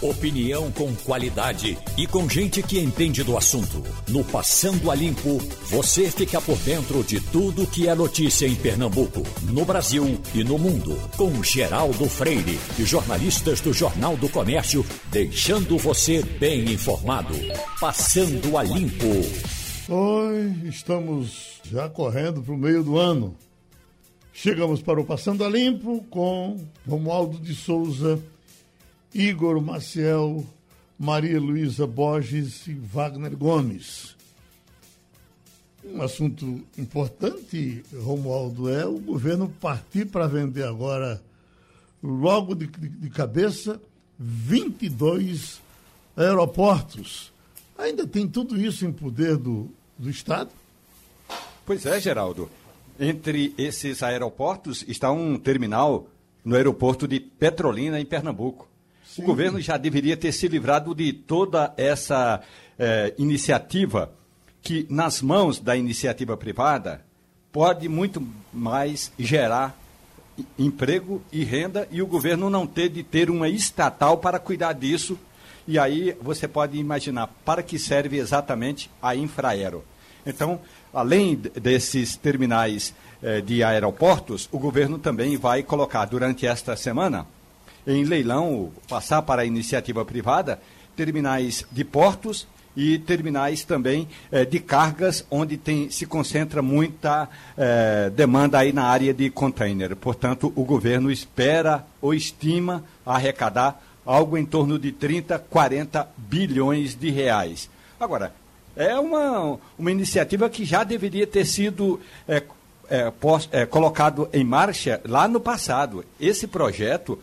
Opinião com qualidade e com gente que entende do assunto. No Passando a Limpo, você fica por dentro de tudo que é notícia em Pernambuco, no Brasil e no mundo. Com Geraldo Freire e jornalistas do Jornal do Comércio, deixando você bem informado. Passando a Limpo. Oi, estamos já correndo para o meio do ano. Chegamos para o Passando a Limpo com Romualdo de Souza Igor Maciel, Maria Luísa Borges e Wagner Gomes. Um assunto importante, Romualdo, é o governo partir para vender agora, logo de, de, cabeça, 22 aeroportos. Ainda tem tudo isso em poder do, do Estado? Pois é, Geraldo. Entre esses aeroportos está um terminal no aeroporto de Petrolina, em Pernambuco. Sim. O governo já deveria ter se livrado de toda essa eh, iniciativa que, nas mãos da iniciativa privada, pode muito mais gerar emprego e renda e o governo não ter de ter uma estatal para cuidar disso. E aí você pode imaginar para que serve exatamente a Infraero. Então, além desses terminais eh, de aeroportos, o governo também vai colocar durante esta semana em leilão, passar para a iniciativa privada, terminais de portos e terminais também eh, de cargas, onde tem, se concentra muita eh, demanda aí na área de container. Portanto, o governo espera ou estima arrecadar algo em torno de 30, 40 bilhões de reais. Agora, é uma, uma iniciativa que já deveria ter sido é, é, é, colocado em marcha lá no passado. Esse projeto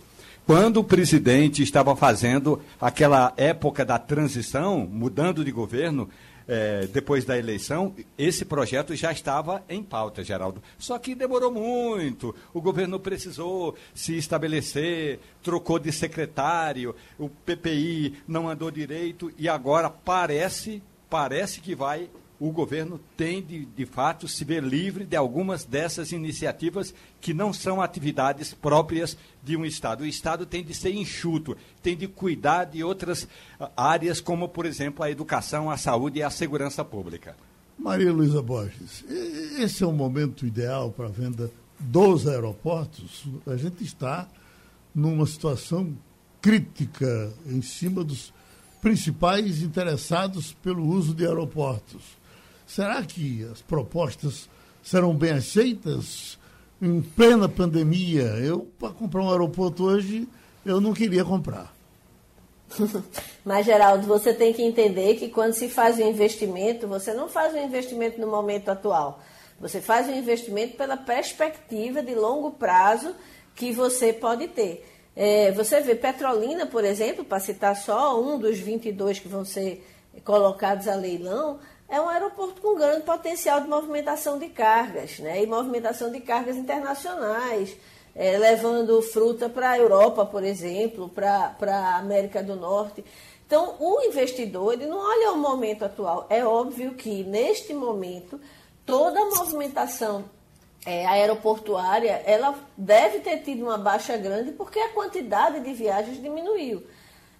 quando o presidente estava fazendo aquela época da transição, mudando de governo, é, depois da eleição, esse projeto já estava em pauta, Geraldo. Só que demorou muito, o governo precisou se estabelecer, trocou de secretário, o PPI não andou direito e agora parece, parece que vai o governo tem de, de fato se ver livre de algumas dessas iniciativas que não são atividades próprias de um Estado. O Estado tem de ser enxuto, tem de cuidar de outras ah, áreas, como, por exemplo, a educação, a saúde e a segurança pública. Maria Luísa Borges, esse é o momento ideal para a venda dos aeroportos? A gente está numa situação crítica em cima dos principais interessados pelo uso de aeroportos. Será que as propostas serão bem aceitas em plena pandemia? Eu, para comprar um aeroporto hoje, eu não queria comprar. Mas, Geraldo, você tem que entender que quando se faz um investimento, você não faz um investimento no momento atual. Você faz um investimento pela perspectiva de longo prazo que você pode ter. É, você vê Petrolina, por exemplo, para citar só um dos 22 que vão ser colocados a leilão, é um aeroporto com grande potencial de movimentação de cargas, né? E movimentação de cargas internacionais, é, levando fruta para a Europa, por exemplo, para a América do Norte. Então, o investidor ele não olha o momento atual. É óbvio que, neste momento, toda a movimentação é, aeroportuária ela deve ter tido uma baixa grande porque a quantidade de viagens diminuiu.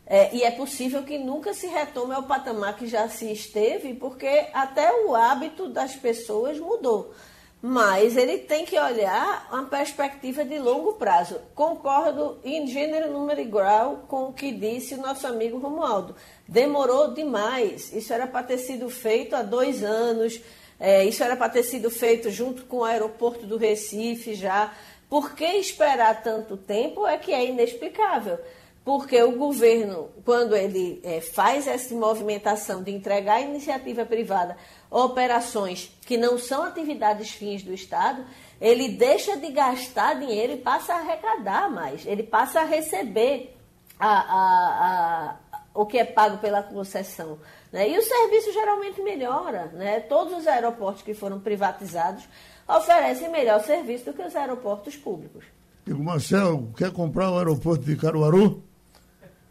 É, e é possível que nunca se retome ao patamar que já se esteve, porque até o hábito das pessoas mudou. Mas ele tem que olhar uma perspectiva de longo prazo. Concordo em gênero, número e grau com o que disse o nosso amigo Romualdo. Demorou demais. Isso era para ter sido feito há dois anos. É, isso era para ter sido feito junto com o aeroporto do Recife já. Por que esperar tanto tempo é que é inexplicável porque o governo, quando ele é, faz essa movimentação de entregar à iniciativa privada operações que não são atividades fins do Estado, ele deixa de gastar dinheiro e passa a arrecadar mais, ele passa a receber a, a, a, o que é pago pela concessão. Né? E o serviço geralmente melhora. Né? Todos os aeroportos que foram privatizados oferecem melhor serviço do que os aeroportos públicos. Digo, Marcelo, quer comprar o aeroporto de Caruaru?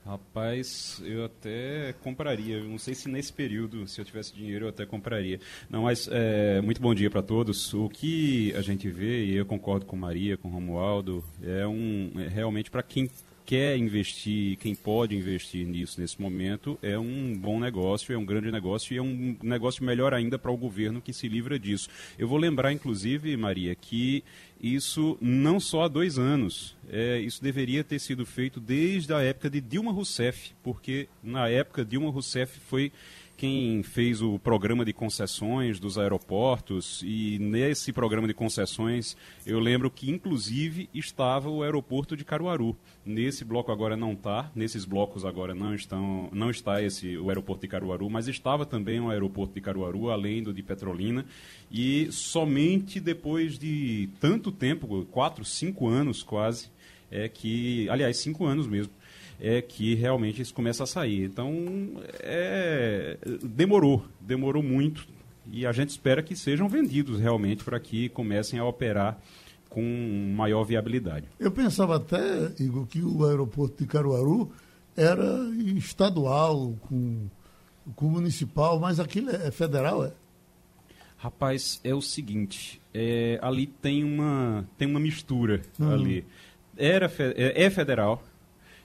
Rapaz, eu até compraria. Não sei se nesse período, se eu tivesse dinheiro, eu até compraria. Não, mas é, muito bom dia para todos. O que a gente vê, e eu concordo com Maria, com Romualdo, é um é realmente para quem quer investir, quem pode investir nisso nesse momento, é um bom negócio, é um grande negócio e é um negócio melhor ainda para o governo que se livra disso. Eu vou lembrar, inclusive, Maria, que isso não só há dois anos. É, isso deveria ter sido feito desde a época de Dilma Rousseff, porque na época Dilma Rousseff foi quem fez o programa de concessões dos aeroportos e nesse programa de concessões eu lembro que inclusive estava o aeroporto de Caruaru. Nesse bloco agora não está, nesses blocos agora não estão, não está esse o aeroporto de Caruaru, mas estava também o aeroporto de Caruaru, além do de Petrolina, e somente depois de tanto tempo, quatro, cinco anos quase, é que, aliás, cinco anos mesmo, é que realmente isso começa a sair. Então, é, demorou, demorou muito e a gente espera que sejam vendidos realmente para que comecem a operar com maior viabilidade. Eu pensava até, Igor, que o aeroporto de Caruaru era estadual, com, com municipal, mas aquilo é federal, é? Rapaz, é o seguinte, é, ali tem uma, tem uma mistura hum. ali. Era, é, é federal,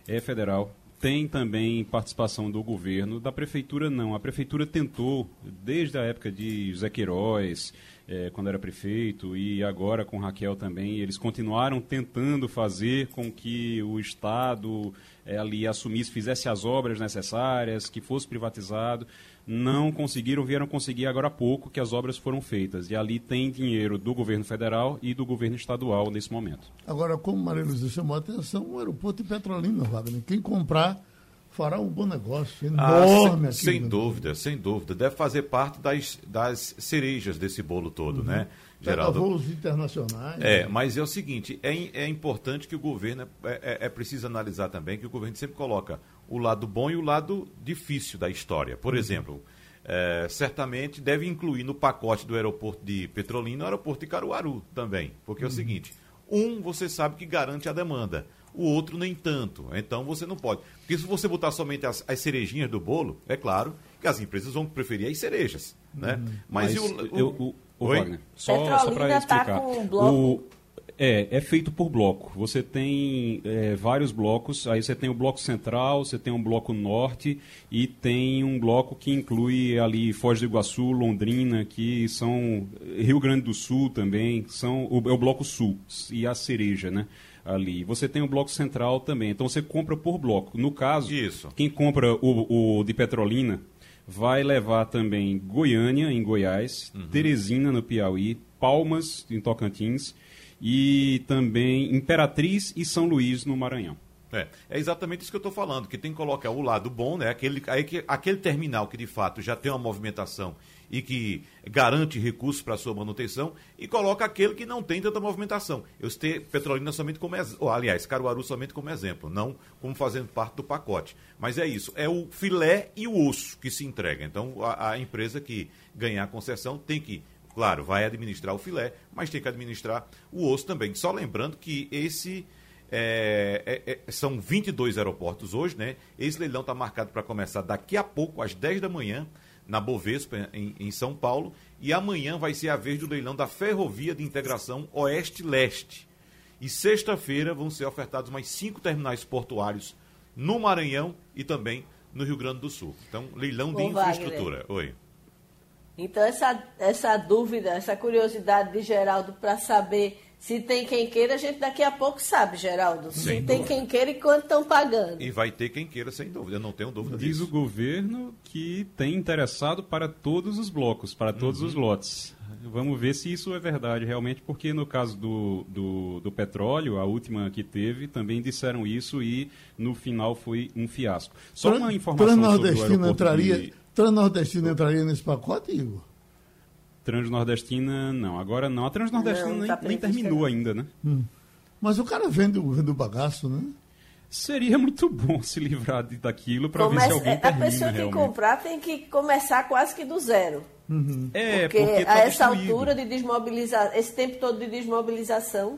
é federal. Tem também participação do governo, da prefeitura não. A prefeitura tentou, desde a época de José Queiroz, é, quando era prefeito, e agora com Raquel também, eles continuaram tentando fazer com que o Estado é, ali assumisse, fizesse as obras necessárias, que fosse privatizado não conseguiram, vieram conseguir agora há pouco que as obras foram feitas. E ali tem dinheiro do governo federal e do governo estadual nesse momento. Agora, como Maria Luísa chamou a atenção, o aeroporto de Petrolina, Wagner, quem comprar fará um bom negócio, enorme ah, sem, sem dúvida, sem dúvida. Deve fazer parte das, das cerejas desse bolo todo, uhum. né? Geraldo. voos internacionais. É, mas é o seguinte, é, é importante que o governo, é, é, é preciso analisar também que o governo sempre coloca o lado bom e o lado difícil da história. Por uhum. exemplo, é, certamente deve incluir no pacote do aeroporto de Petrolina o aeroporto de Caruaru também. Porque uhum. é o uhum. seguinte, um você sabe que garante a demanda, o outro nem tanto. Então você não pode. Porque se você botar somente as, as cerejinhas do bolo, é claro que as empresas vão preferir as cerejas. Né? Uhum. Mas, Mas o, o, eu, o, o Wagner, só, só para tá explicar. Tá com um bloco... o, é, é feito por bloco. Você tem é, vários blocos, aí você tem o bloco central, você tem um bloco norte e tem um bloco que inclui ali Foz do Iguaçu, Londrina, que são Rio Grande do Sul também, são o, é o bloco sul e a cereja, né? ali. Você tem o bloco central também. Então você compra por bloco. No caso, Isso. quem compra o, o de Petrolina vai levar também Goiânia, em Goiás, uhum. Teresina, no Piauí, Palmas, em Tocantins e também Imperatriz e São Luís, no Maranhão. É, é exatamente isso que eu estou falando, que tem que colocar o lado bom, né? Aquele, aquele terminal que de fato já tem uma movimentação e que garante recursos para sua manutenção, e coloca aquele que não tem tanta movimentação. Eu citei Petrolina somente como exemplo, aliás, Caruaru somente como exemplo, não como fazendo parte do pacote. Mas é isso, é o filé e o osso que se entrega. Então a, a empresa que ganhar a concessão tem que Claro, vai administrar o filé, mas tem que administrar o osso também. Só lembrando que esse é, é, é, são 22 aeroportos hoje, né? Esse leilão está marcado para começar daqui a pouco, às 10 da manhã, na Bovespa, em, em, São Paulo. E amanhã vai ser a vez do leilão da Ferrovia de Integração Oeste-Leste. E sexta-feira vão ser ofertados mais cinco terminais portuários no Maranhão e também no Rio Grande do Sul. Então, leilão de infraestrutura. Wagner. Oi. Então, essa, essa dúvida, essa curiosidade de Geraldo para saber se tem quem queira, a gente daqui a pouco sabe, Geraldo. Se sem tem dúvida. quem queira e quanto estão pagando. E vai ter quem queira, sem dúvida. Eu não tenho dúvida Diz disso. Diz o governo que tem interessado para todos os blocos, para todos uhum. os lotes. Vamos ver se isso é verdade realmente, porque no caso do, do, do, petróleo, a última que teve, também disseram isso e no final foi um fiasco. Só uma informação sobre o aeroporto entraria, de... Transnordestina entraria nesse pacote, Igor? Transnordestina, não. Agora não. A Transnordestina não, nem, tá nem, terminou ainda, né? Hum. Mas o cara vende, vende o bagaço, né? Seria muito bom se livrar de, daquilo para ver se alguém termina, A pessoa que realmente. comprar tem que começar quase que do zero. Uhum. É, porque, porque tá a essa destruído. altura de desmobilizar, esse tempo todo de desmobilização.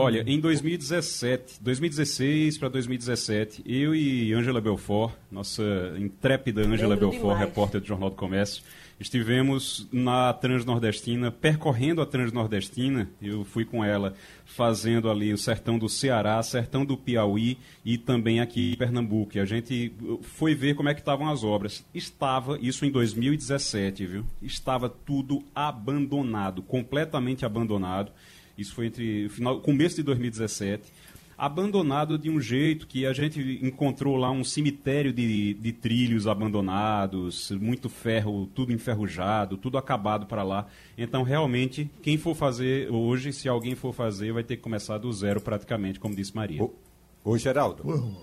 Olha, em 2017, 2016 para 2017, eu e Ângela Belfort, nossa intrépida Ângela Belfort, demais. repórter do Jornal do Comércio, Estivemos na Transnordestina, percorrendo a Transnordestina. Eu fui com ela fazendo ali o sertão do Ceará, sertão do Piauí e também aqui em Pernambuco. E a gente foi ver como é que estavam as obras. Estava, isso em 2017, viu? Estava tudo abandonado, completamente abandonado. Isso foi entre o final, começo de 2017 abandonado de um jeito que a gente encontrou lá um cemitério de, de trilhos abandonados, muito ferro, tudo enferrujado, tudo acabado para lá. Então, realmente, quem for fazer hoje, se alguém for fazer, vai ter que começar do zero praticamente, como disse Maria. Ô, ô Geraldo,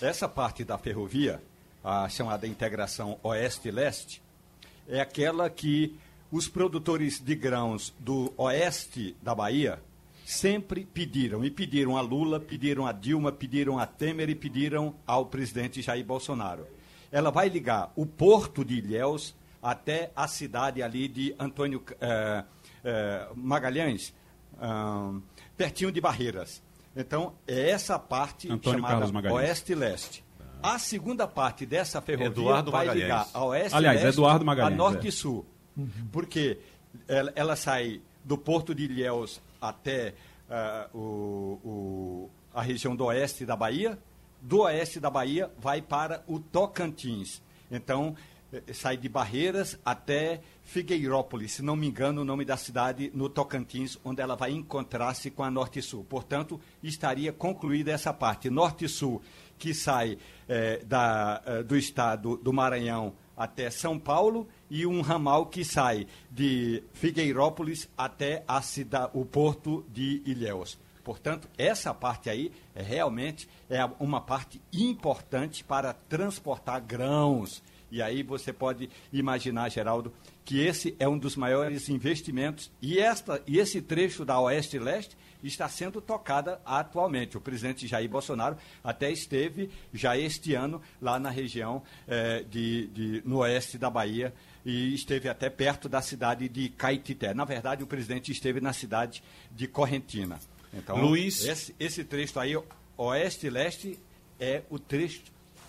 essa parte da ferrovia, a chamada integração oeste-leste, é aquela que os produtores de grãos do oeste da Bahia sempre pediram, e pediram a Lula, pediram a Dilma, pediram a Temer e pediram ao presidente Jair Bolsonaro. Ela vai ligar o porto de Ilhéus até a cidade ali de Antônio eh, eh, Magalhães, pertinho de Barreiras. Então, é essa parte Antônio chamada Oeste e Leste. A segunda parte dessa ferrovia Eduardo vai Magalhães. ligar a Oeste Aliás, e Leste Eduardo Magalhães, a Norte é. e Sul. Porque ela, ela sai do porto de Ilhéus até uh, o, o, a região do oeste da Bahia, do oeste da Bahia vai para o Tocantins. Então, eh, sai de Barreiras até Figueirópolis, se não me engano, o nome da cidade no Tocantins, onde ela vai encontrar-se com a Norte Sul. Portanto, estaria concluída essa parte. Norte Sul, que sai eh, da, eh, do estado do Maranhão até São Paulo e um ramal que sai de Figueirópolis até a cidade, o porto de Ilhéus. Portanto, essa parte aí é realmente é uma parte importante para transportar grãos. E aí você pode imaginar, Geraldo, que esse é um dos maiores investimentos e, esta, e esse trecho da Oeste e Leste está sendo tocada atualmente. O presidente Jair Bolsonaro até esteve já este ano lá na região eh, de, de, no oeste da Bahia e esteve até perto da cidade de Caetité. Na verdade, o presidente esteve na cidade de Correntina. Então, Luiz... esse, esse trecho aí, oeste e leste, é o trecho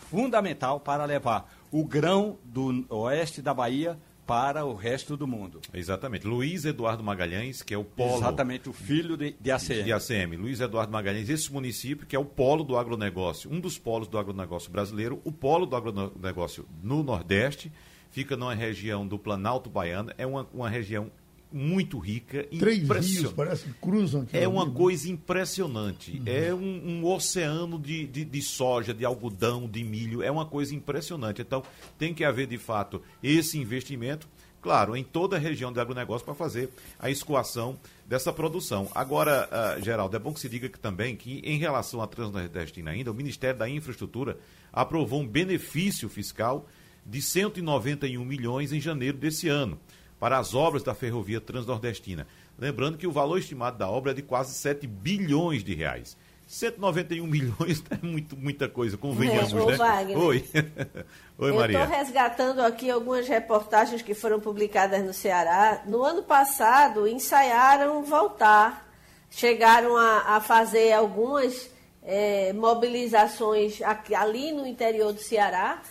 fundamental para levar o grão do oeste da Bahia para o resto do mundo. Exatamente. Luiz Eduardo Magalhães, que é o polo. Exatamente, o filho de, de ACM. De ACM. Luiz Eduardo Magalhães, esse município que é o polo do agronegócio, um dos polos do agronegócio brasileiro, o polo do agronegócio no Nordeste, fica numa região do Planalto Baiano, é uma, uma região muito rica. Três rios, parece que cruzam aqui. É uma coisa impressionante. Uhum. É um, um oceano de, de, de, soja, de algodão, de milho. É uma coisa impressionante. Então, tem que haver, de fato, esse investimento, claro, em toda a região de agronegócio para fazer a escoação dessa produção. Agora, uh, Geraldo, é bom que se diga que também que, em relação à Transnordestina ainda, o Ministério da Infraestrutura aprovou um benefício fiscal de 191 milhões em janeiro desse ano para as obras da ferrovia transnordestina. Lembrando que o valor estimado da obra é de quase 7 bilhões de reais. 191 milhões é muito, muita coisa, convenhamos, é, né? Wagner, Oi. Oi, Maria. Eu estou resgatando aqui algumas reportagens que foram publicadas no Ceará. No ano passado, ensaiaram voltar. Chegaram a, a fazer algumas é, mobilizações aqui, ali no interior do Ceará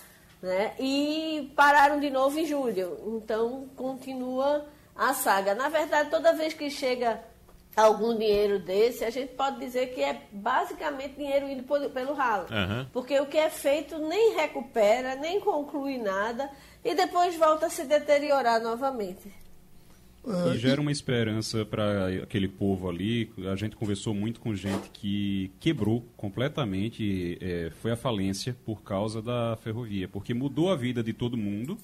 né? E pararam de novo em julho. Então continua a saga. Na verdade, toda vez que chega algum dinheiro desse, a gente pode dizer que é basicamente dinheiro indo pelo ralo. Uhum. Porque o que é feito nem recupera, nem conclui nada e depois volta a se deteriorar novamente. E gera uma esperança para aquele povo ali. A gente conversou muito com gente que quebrou completamente, é, foi à falência por causa da ferrovia, porque mudou a vida de todo mundo.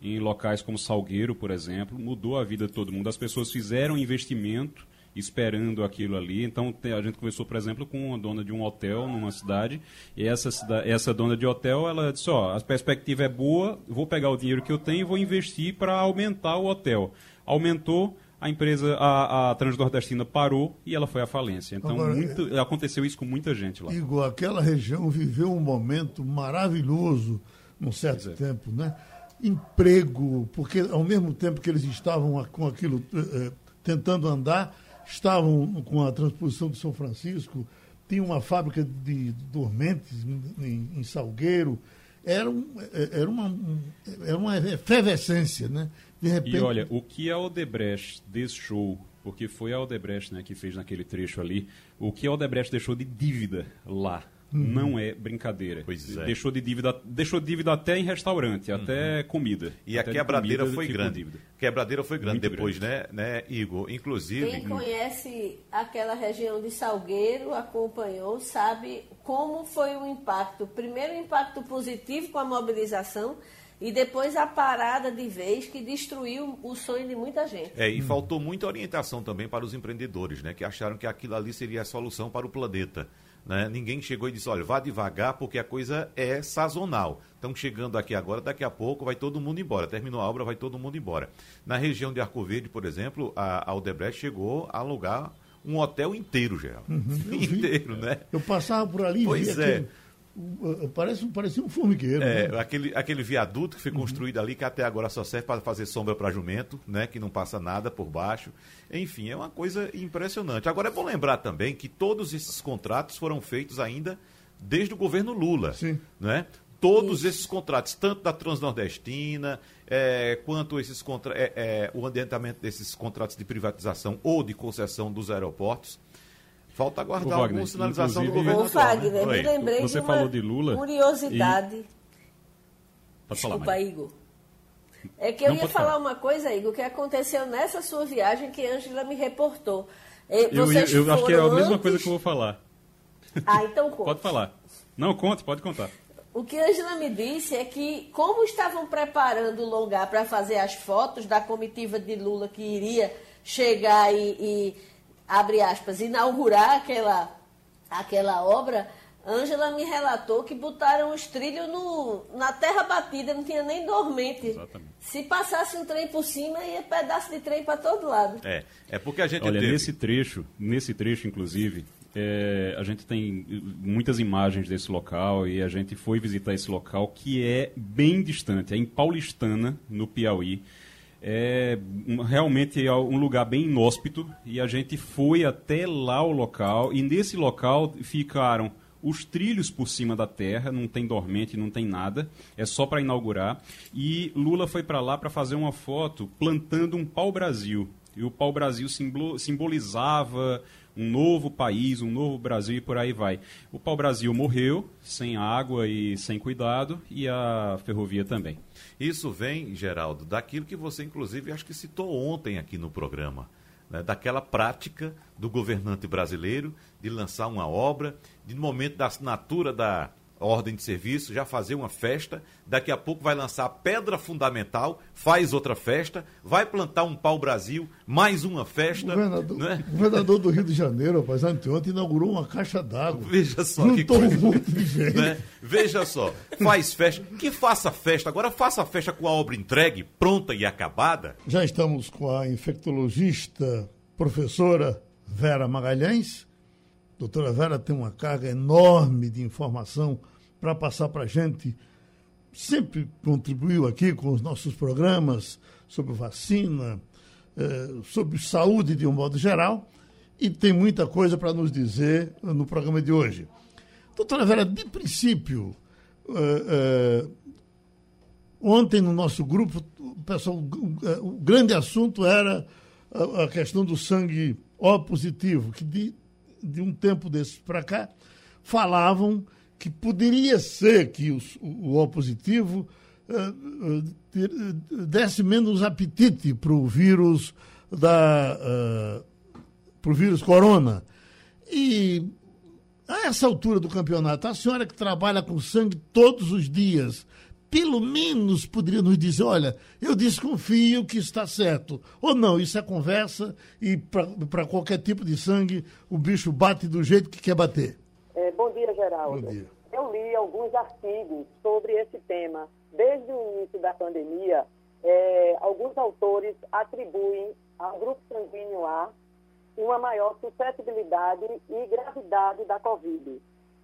Em locais como Salgueiro, por exemplo, mudou a vida de todo mundo. As pessoas fizeram investimento esperando aquilo ali. Então, a gente conversou, por exemplo, com uma dona de um hotel numa cidade, e essa, essa dona de hotel, ela disse, ó, a perspectiva é boa, vou pegar o dinheiro que eu tenho e vou investir para aumentar o hotel aumentou, a empresa, a, a Transnordestina parou e ela foi à falência. Então, Agora, muito, é, aconteceu isso com muita gente lá. Igor, aquela região viveu um momento maravilhoso num certo é. tempo, né? Emprego, porque ao mesmo tempo que eles estavam com aquilo eh, eh, tentando andar, estavam com a transposição de São Francisco, tinha uma fábrica de dormentes em, em Salgueiro. Era, um, era, uma, era uma efervescência, né? De repente... E olha, o que a Odebrecht deixou, porque foi a Odebrecht né, que fez naquele trecho ali, o que a Odebrecht deixou de dívida lá Uhum. Não é brincadeira. Pois é. Deixou de dívida, deixou dívida até em restaurante, uhum. até comida. E até a quebradeira foi grande. Dívida. Quebradeira foi grande Muito depois, grande. né, né, Igor? Inclusive. Quem conhece aquela região de Salgueiro, acompanhou, sabe como foi o impacto. Primeiro, o impacto positivo com a mobilização e depois a parada de vez que destruiu o sonho de muita gente. É, e hum. faltou muita orientação também para os empreendedores, né, que acharam que aquilo ali seria a solução para o planeta. Né? Ninguém chegou e disse, olha, vá devagar porque a coisa é sazonal. Estão chegando aqui agora, daqui a pouco vai todo mundo embora. Terminou a obra, vai todo mundo embora. Na região de Arco Verde, por exemplo, a, a Odebrecht chegou a alugar um hotel inteiro, Geraldo. Uhum, inteiro, né? Eu passava por ali pois e é. Parece, parecia um formigueiro. É, né? aquele, aquele viaduto que foi uhum. construído ali, que até agora só serve para fazer sombra para jumento, né? Que não passa nada por baixo. Enfim, é uma coisa impressionante. Agora é bom lembrar também que todos esses contratos foram feitos ainda desde o governo Lula. Sim. Né? Todos esses contratos, tanto da Transnordestina, é, quanto esses contra, é, é, o adiantamento desses contratos de privatização ou de concessão dos aeroportos, Falta aguardar Wagner, alguma sinalização do governo. Ô, Wagner, né? me lembrei Você de falou de Lula curiosidade. E... Pode Desculpa, falar, Igor. É que eu Não ia falar, falar, uma coisa, Igor, que aconteceu nessa sua viagem que a Ângela me reportou. Eu, eu, eu acho que é a mesma antes... coisa que eu vou falar. Ah, então conta. Pode falar. Não, conte, pode contar. O que a Angela me disse é que, como estavam preparando o lugar para fazer as fotos da comitiva de Lula que iria chegar e, e abre aspas, inaugurar aquela, aquela obra, Ângela me relatou que botaram os trilhos no, na terra batida, não tinha nem dormente. Exatamente. Se passasse um trem por cima, ia pedaço de trem para todo lado. É, é porque a gente Olha, teve... nesse trecho, nesse trecho, inclusive, é, a gente tem muitas imagens desse local e a gente foi visitar esse local que é bem distante, é em Paulistana, no Piauí é realmente é um lugar bem inóspito e a gente foi até lá o local e nesse local ficaram os trilhos por cima da terra, não tem dormente, não tem nada, é só para inaugurar. E Lula foi para lá para fazer uma foto plantando um pau-brasil. E o pau-brasil simbolizava um novo país, um novo Brasil e por aí vai. O pau-brasil morreu, sem água e sem cuidado, e a ferrovia também. Isso vem, Geraldo, daquilo que você, inclusive, acho que citou ontem aqui no programa. Né, daquela prática do governante brasileiro de lançar uma obra, de no momento da assinatura da, ordem de serviço, já fazer uma festa, daqui a pouco vai lançar a pedra fundamental, faz outra festa, vai plantar um pau-brasil, mais uma festa. O governador, né? o governador do Rio de Janeiro, rapaz, anteontem inaugurou uma caixa d'água. Veja só que coisa. Um monte de gente. Né? Veja só, faz festa, que faça festa, agora faça festa com a obra entregue, pronta e acabada. Já estamos com a infectologista, professora Vera Magalhães doutora Vera tem uma carga enorme de informação para passar para a gente. Sempre contribuiu aqui com os nossos programas sobre vacina, eh, sobre saúde de um modo geral, e tem muita coisa para nos dizer no programa de hoje. Doutora Vera, de princípio, eh, eh, ontem no nosso grupo, o, pessoal, o, grande assunto era a questão do sangue O positivo, que de, de um tempo desses para cá, falavam que poderia ser que o O positivo uh, desse menos apetite para o vírus da uh, pro vírus corona. E a essa altura do campeonato, a senhora que trabalha com sangue todos os dias, pelo menos poderia nos dizer, olha, eu desconfio que está certo. Ou não, isso é conversa e para qualquer tipo de sangue o bicho bate do jeito que quer bater. É, bom dia, Geraldo. Bom dia. Eu li alguns artigos sobre esse tema. Desde o início da pandemia, é, alguns autores atribuem ao grupo sanguíneo A uma maior suscetibilidade e gravidade da Covid.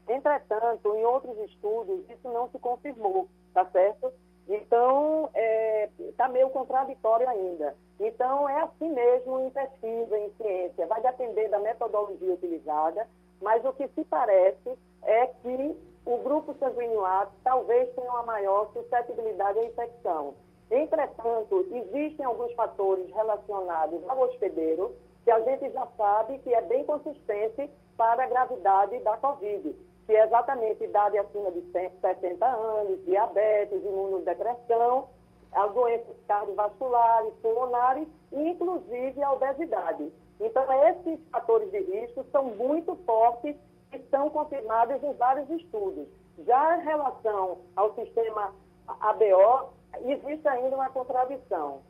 Entretanto, em outros estudos, isso não se confirmou, tá certo? Então, está é, tá meio contraditório ainda. Então, é assim mesmo em pesquisa, em ciência. Vai depender da metodologia utilizada, mas o que se parece é que o grupo sanguíneo A talvez tenha uma maior suscetibilidade à infecção. Entretanto, existem alguns fatores relacionados ao hospedeiro que a gente já sabe que é bem consistente para a gravidade da Covid, que é exatamente idade acima de 60 anos, diabetes, imunodepressão, as doenças cardiovasculares, pulmonares e, inclusive, a obesidade. Então, esses fatores de risco são muito fortes e são confirmados em vários estudos. Já em relação ao sistema ABO, existe ainda uma contradição.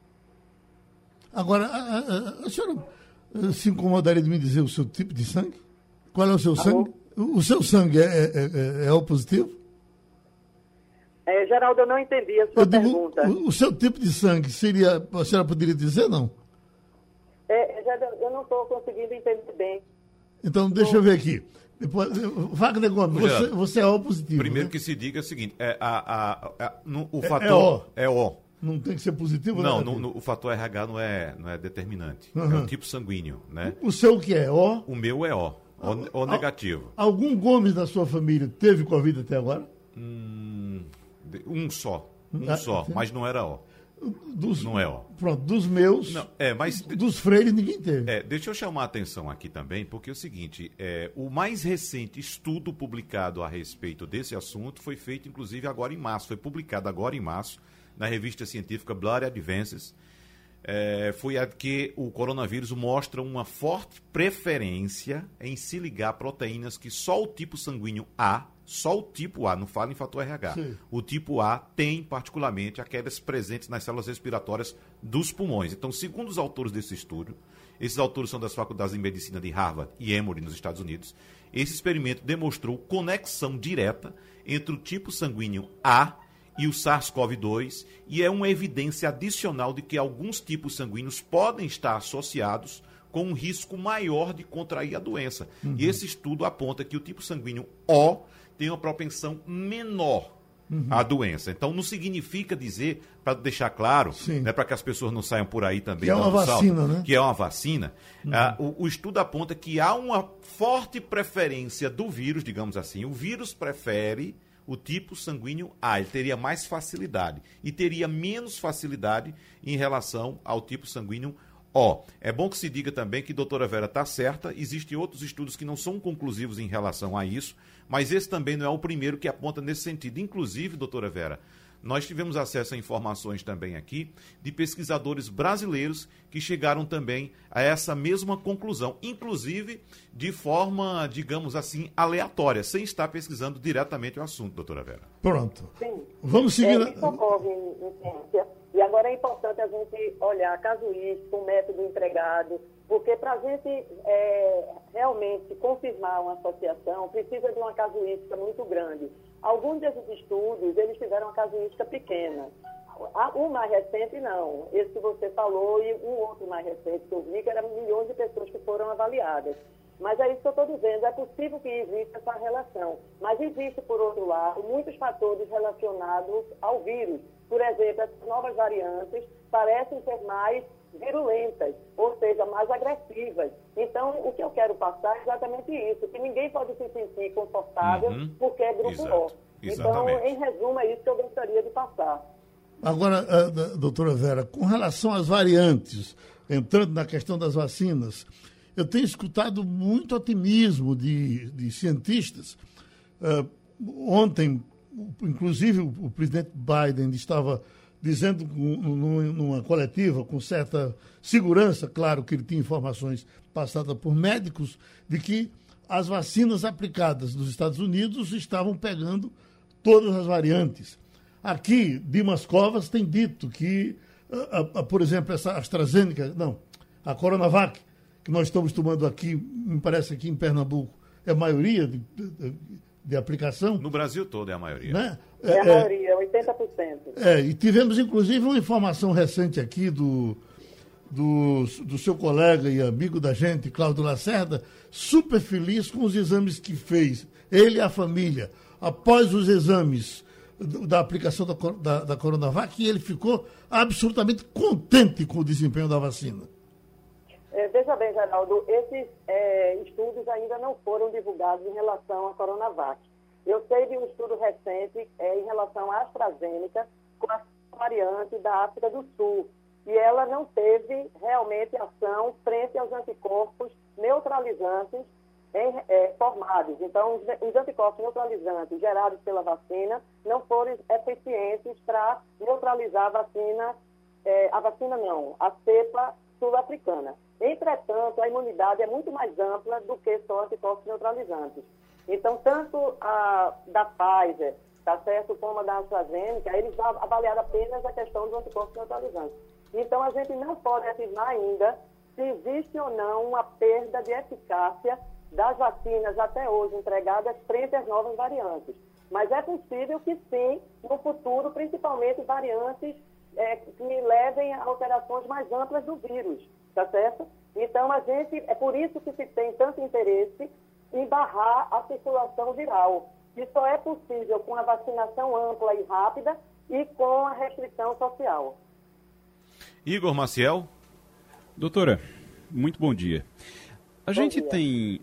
Agora, a, a, a senhora se incomodaria de me dizer o seu tipo de sangue? Qual é o seu sangue? O seu sangue é, é, é, é O positivo? É, Geraldo, eu não entendi a sua eu pergunta. o, o, seu tipo de sangue seria. A senhora poderia dizer, não? É, eu não estou conseguindo entender bem. Então, deixa eu ver aqui. Wagner Gomes, você, você é O positivo. Primeiro né? que se diga é o seguinte: é, a, a, a no, o é, fator. É, o. É o. Não tem que ser positivo? Não, no, no, o fator RH não é, não é determinante. Uhum. É o tipo sanguíneo, né? O seu que é O? O meu é O. O, o negativo. Algum Gomes da sua família teve Covid até agora? Hum, um só. Um ah, só, mas não era O. Dos, não é, ó. Pronto, dos meus. Não, é, mas. Dos freios ninguém teve. É, deixa eu chamar a atenção aqui também, porque é o seguinte: é, o mais recente estudo publicado a respeito desse assunto foi feito, inclusive, agora em março. Foi publicado agora em março, na revista científica Blood Advances. É, foi a que o coronavírus mostra uma forte preferência em se ligar a proteínas que só o tipo sanguíneo A só o tipo A, não fala em fator RH. Sim. O tipo A tem, particularmente, aquelas presentes nas células respiratórias dos pulmões. Então, segundo os autores desse estudo, esses autores são das faculdades de medicina de Harvard e Emory, nos Estados Unidos, esse experimento demonstrou conexão direta entre o tipo sanguíneo A e o SARS-CoV-2 e é uma evidência adicional de que alguns tipos sanguíneos podem estar associados com um risco maior de contrair a doença. Uhum. E esse estudo aponta que o tipo sanguíneo O tem uma propensão menor uhum. à doença. Então não significa dizer, para deixar claro, né, para que as pessoas não saiam por aí também. Que é uma vacina, salto, né? Que é uma vacina. Uhum. Ah, o, o, estudo aponta que há uma forte preferência do vírus, digamos assim. O vírus prefere o tipo sanguíneo A, ele teria mais facilidade e teria menos facilidade em relação ao tipo sanguíneo O. É bom que se diga também que a doutora Vera está certa, existem outros estudos que não são conclusivos em relação a isso, mas esse também não é o primeiro que aponta nesse sentido. Inclusive, doutora Vera, nós tivemos acesso a informações também aqui de pesquisadores brasileiros que chegaram também a essa mesma conclusão, inclusive de forma, digamos assim, aleatória, sem estar pesquisando diretamente o assunto, doutora Vera. Pronto. Sim. Vamos seguir. É, isso ocorre em, em ciência. E agora é importante a gente olhar casuístico, o método empregado, porque para a gente é, realmente confirmar uma associação, precisa de uma casuística muito grande. Alguns desses estudos, eles tiveram uma casuística pequena. O mais recente, não. Esse que você falou e um outro mais recente que eu vi, que eram milhões de pessoas que foram avaliadas. Mas é isso que eu estou dizendo, é possível que exista essa relação. Mas existe, por outro lado, muitos fatores relacionados ao vírus. Por exemplo, as novas variantes parecem ser mais virulentas, ou seja, mais agressivas. Então, o que eu quero passar é exatamente isso, que ninguém pode se sentir confortável uhum. porque é grupo Exato. O. Então, em resumo, é isso que eu gostaria de passar. Agora, uh, doutora Vera, com relação às variantes, entrando na questão das vacinas, eu tenho escutado muito otimismo de, de cientistas. Uh, ontem, inclusive, o, o presidente Biden estava dizendo numa coletiva com certa segurança, claro que ele tinha informações passadas por médicos, de que as vacinas aplicadas nos Estados Unidos estavam pegando todas as variantes. Aqui, Dimas Covas tem dito que, por exemplo, essa AstraZeneca, não, a Coronavac, que nós estamos tomando aqui, me parece aqui em Pernambuco, é a maioria de, de, de aplicação. No Brasil todo é a maioria. Né? É, é a maioria, 80%. É, e tivemos inclusive uma informação recente aqui do, do, do seu colega e amigo da gente, Cláudio Lacerda, super feliz com os exames que fez, ele e a família. Após os exames da aplicação da, da, da Coronavac e ele ficou absolutamente contente com o desempenho da vacina. É, veja bem, Geraldo, esses é, estudos ainda não foram divulgados em relação à Coronavac. Eu sei de um estudo recente é, em relação à AstraZeneca com a variante da África do Sul. E ela não teve realmente ação frente aos anticorpos neutralizantes em, é, formados. Então, os anticorpos neutralizantes gerados pela vacina não foram eficientes para neutralizar a vacina, é, a vacina não, a cepa sul-africana. Entretanto, a imunidade é muito mais ampla do que só anticorpos neutralizantes. Então, tanto a da Pfizer, tá certo, como a da AstraZeneca, eles avaliaram apenas a questão dos anticorpos neutralizantes. Então, a gente não pode afirmar ainda se existe ou não uma perda de eficácia das vacinas até hoje entregadas frente às novas variantes. Mas é possível que sim, no futuro, principalmente variantes é, que levem a alterações mais amplas do vírus, tá certo? Então, a gente, é por isso que se tem tanto interesse em barrar a circulação viral. Isso só é possível com a vacinação ampla e rápida e com a restrição social. Igor Maciel. Doutora, muito bom dia. A bom gente dia. tem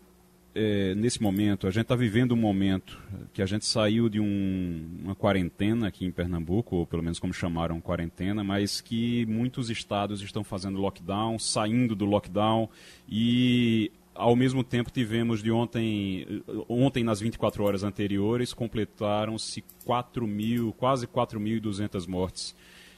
é, nesse momento, a gente está vivendo um momento que a gente saiu de um, uma quarentena aqui em Pernambuco, ou pelo menos como chamaram quarentena, mas que muitos estados estão fazendo lockdown, saindo do lockdown e ao mesmo tempo tivemos de ontem, ontem nas 24 horas anteriores, completaram-se 4 mil, quase 4.200 mortes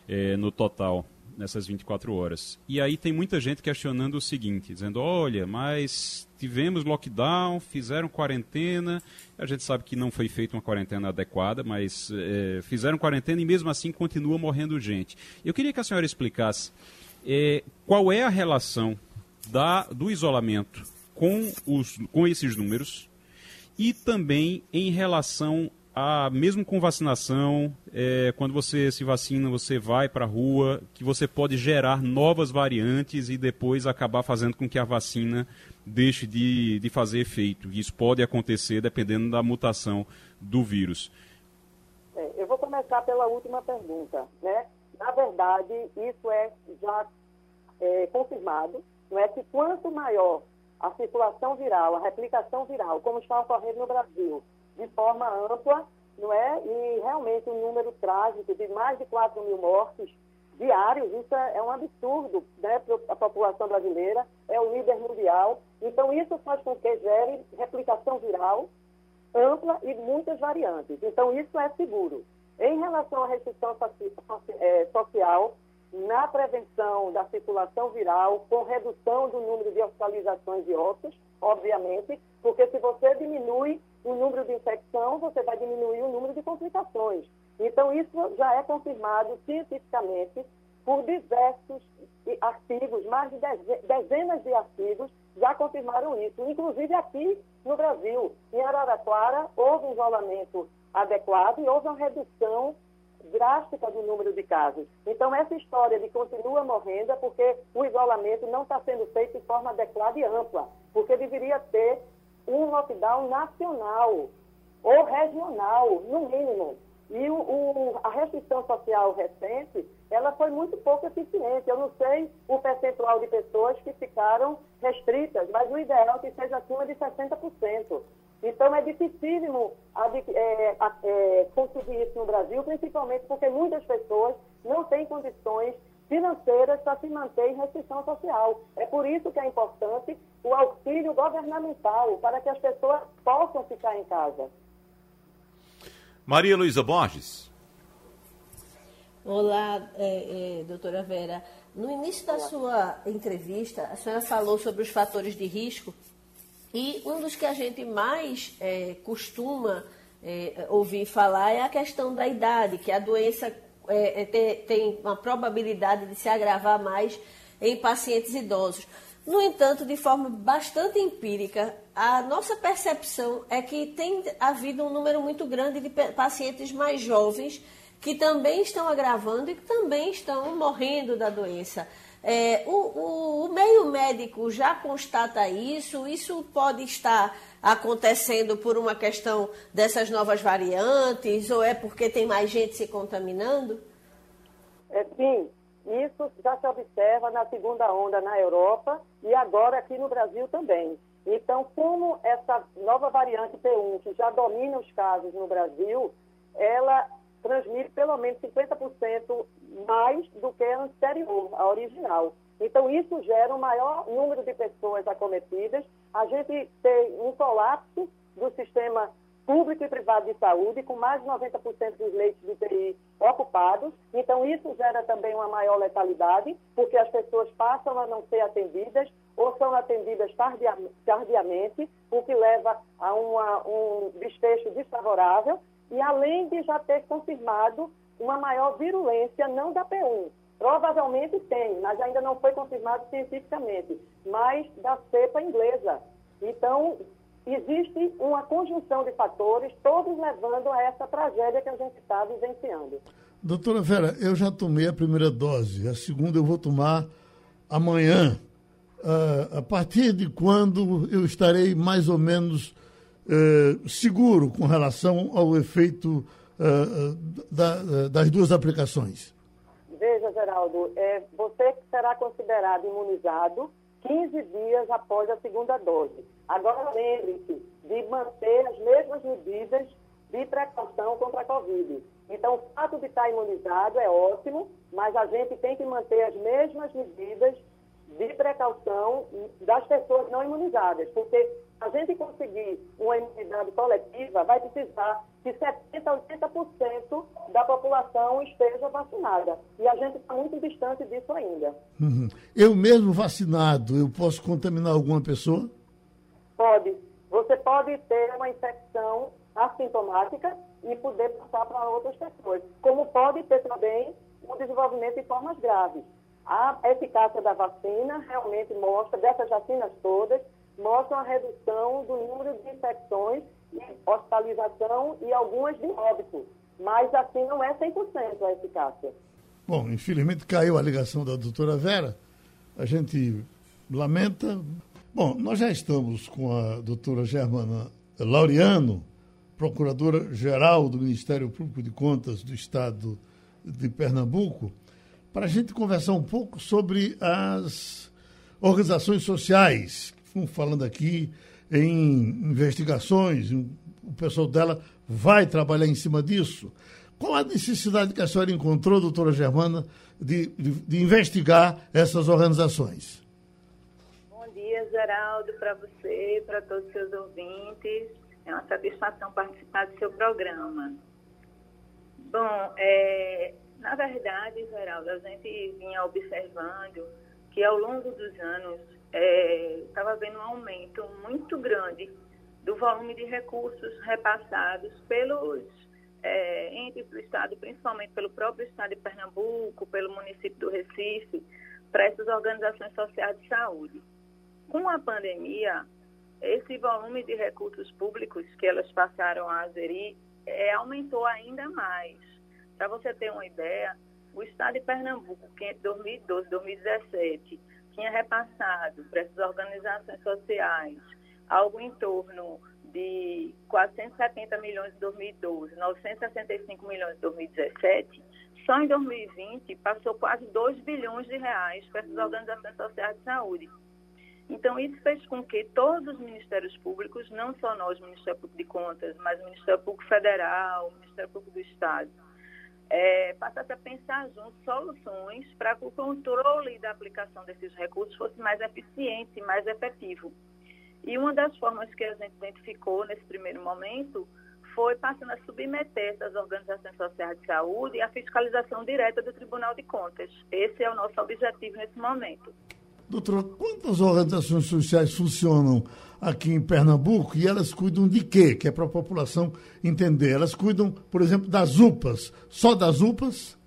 é, no total nessas 24 horas. E aí tem muita gente questionando o seguinte, dizendo, olha, mas tivemos lockdown, fizeram quarentena, a gente sabe que não foi feita uma quarentena adequada, mas é, fizeram quarentena e mesmo assim continua morrendo gente. Eu queria que a senhora explicasse é, qual é a relação da, do isolamento com, os, com esses números e também em relação a, mesmo com vacinação, é, quando você se vacina, você vai para a rua, que você pode gerar novas variantes e depois acabar fazendo com que a vacina deixe de, de fazer efeito. Isso pode acontecer dependendo da mutação do vírus. É, eu vou começar pela última pergunta. Né? Na verdade, isso é já é, confirmado, não é que quanto maior a circulação viral, a replicação viral, como está ocorrendo no Brasil, de forma ampla, não é? E realmente um número trágico de mais de 4 mil mortes diários, isso é, é um absurdo né, para a população brasileira, é o líder mundial. Então, isso faz com que gere replicação viral ampla e muitas variantes. Então, isso é seguro. Em relação à restrição é, social, na prevenção da circulação viral, com redução do número de hospitalizações e óbitos, obviamente, porque se você diminui o número de infecção, você vai diminuir o número de complicações. Então, isso já é confirmado cientificamente por diversos artigos, mais de dezenas de artigos já confirmaram isso. Inclusive aqui no Brasil, em Araraquara, houve um isolamento adequado e houve uma redução drástica do número de casos. Então, essa história de continua morrendo é porque o isolamento não está sendo feito de forma adequada e ampla, porque deveria ter um lockdown nacional ou regional, no mínimo. E o, o, a restrição social recente, ela foi muito pouco eficiente. Eu não sei o percentual de pessoas que ficaram restritas, mas o ideal é que seja acima de 60%. Então, é dificílimo é, é, conseguir isso no Brasil, principalmente porque muitas pessoas não têm condições financeiras para se manter em restrição social. É por isso que é importante o auxílio governamental, para que as pessoas possam ficar em casa. Maria Luísa Borges. Olá, é, é, doutora Vera. No início da sua entrevista, a senhora falou sobre os fatores de risco e um dos que a gente mais é, costuma é, ouvir falar é a questão da idade, que a doença é, é tem, tem uma probabilidade de se agravar mais em pacientes idosos. No entanto, de forma bastante empírica, a nossa percepção é que tem havido um número muito grande de pacientes mais jovens que também estão agravando e que também estão morrendo da doença. É, o, o, o, meio médico já constata isso? Isso pode estar acontecendo por uma questão dessas novas variantes ou é porque tem mais gente se contaminando? É, sim, isso já se observa na segunda onda na Europa e agora aqui no Brasil também. Então, como essa nova variante P1, que já domina os casos no Brasil, ela transmite pelo menos 50% mais do que a anterior, a original. Então, isso gera um maior número de pessoas acometidas. A gente tem um colapso do sistema público e privado de saúde, com mais de 90% dos leitos de UTI ocupados. Então, isso gera também uma maior letalidade, porque as pessoas passam a não ser atendidas ou são atendidas tardiamente, o que leva a uma, um desfecho desfavorável. E além de já ter confirmado uma maior virulência, não da P1. Provavelmente tem, mas ainda não foi confirmado cientificamente, mas da cepa inglesa. Então, existe uma conjunção de fatores, todos levando a essa tragédia que a gente está vivenciando. Doutora Vera, eu já tomei a primeira dose, a segunda eu vou tomar amanhã. Uh, a partir de quando eu estarei mais ou menos uh, seguro com relação ao efeito uh, da, das duas aplicações? Veja, Geraldo, é, você será considerado imunizado 15 dias após a segunda dose. Agora, lembre-se de manter as mesmas medidas de precaução contra a Covid. Então, o fato de estar imunizado é ótimo, mas a gente tem que manter as mesmas medidas de precaução das pessoas não imunizadas, porque a gente conseguir uma imunidade coletiva, vai precisar que 70% a 80% da população esteja vacinada. E a gente está muito distante disso ainda. Uhum. Eu mesmo vacinado, eu posso contaminar alguma pessoa? Pode. Você pode ter uma infecção assintomática e poder passar para outras pessoas. Como pode ter também o desenvolvimento de formas graves. A eficácia da vacina realmente mostra, dessas vacinas todas, mostram a redução do número de infecções, hospitalização e algumas de óbito. Mas assim não é 100% a eficácia. Bom, infelizmente caiu a ligação da doutora Vera. A gente lamenta. Bom, nós já estamos com a doutora Germana Laureano, procuradora-geral do Ministério Público de Contas do Estado de Pernambuco, para a gente conversar um pouco sobre as organizações sociais falando aqui em investigações, o pessoal dela vai trabalhar em cima disso. Qual a necessidade que a senhora encontrou, doutora Germana, de, de, de investigar essas organizações? Bom dia, Geraldo, para você, para todos os seus ouvintes. É uma satisfação participar do seu programa. Bom, é, na verdade, Geraldo, a gente vinha observando que ao longo dos anos estava é, havendo um aumento muito grande do volume de recursos repassados pelos é, entes do Estado, principalmente pelo próprio Estado de Pernambuco, pelo município do Recife, para essas organizações sociais de saúde. Com a pandemia, esse volume de recursos públicos que elas passaram a aderir é, aumentou ainda mais. Para você ter uma ideia, o Estado de Pernambuco, que entre 2012 e 2017 tinha repassado para essas organizações sociais algo em torno de 470 milhões em 2012, 965 milhões em 2017, só em 2020 passou quase 2 bilhões de reais para essas organizações sociais de saúde. Então, isso fez com que todos os ministérios públicos, não só nós, Ministério Público de Contas, mas o Ministério Público Federal, o Ministério Público do Estado, é, passasse a pensar juntos soluções para que o controle da aplicação desses recursos fosse mais eficiente mais efetivo. E uma das formas que a gente identificou nesse primeiro momento foi passando a submeter essas organizações sociais de saúde à fiscalização direta do Tribunal de Contas. Esse é o nosso objetivo nesse momento. Doutora, quantas organizações sociais funcionam aqui em Pernambuco e elas cuidam de quê? Que é para a população entender. Elas cuidam, por exemplo, das UPAs. Só das UPAs?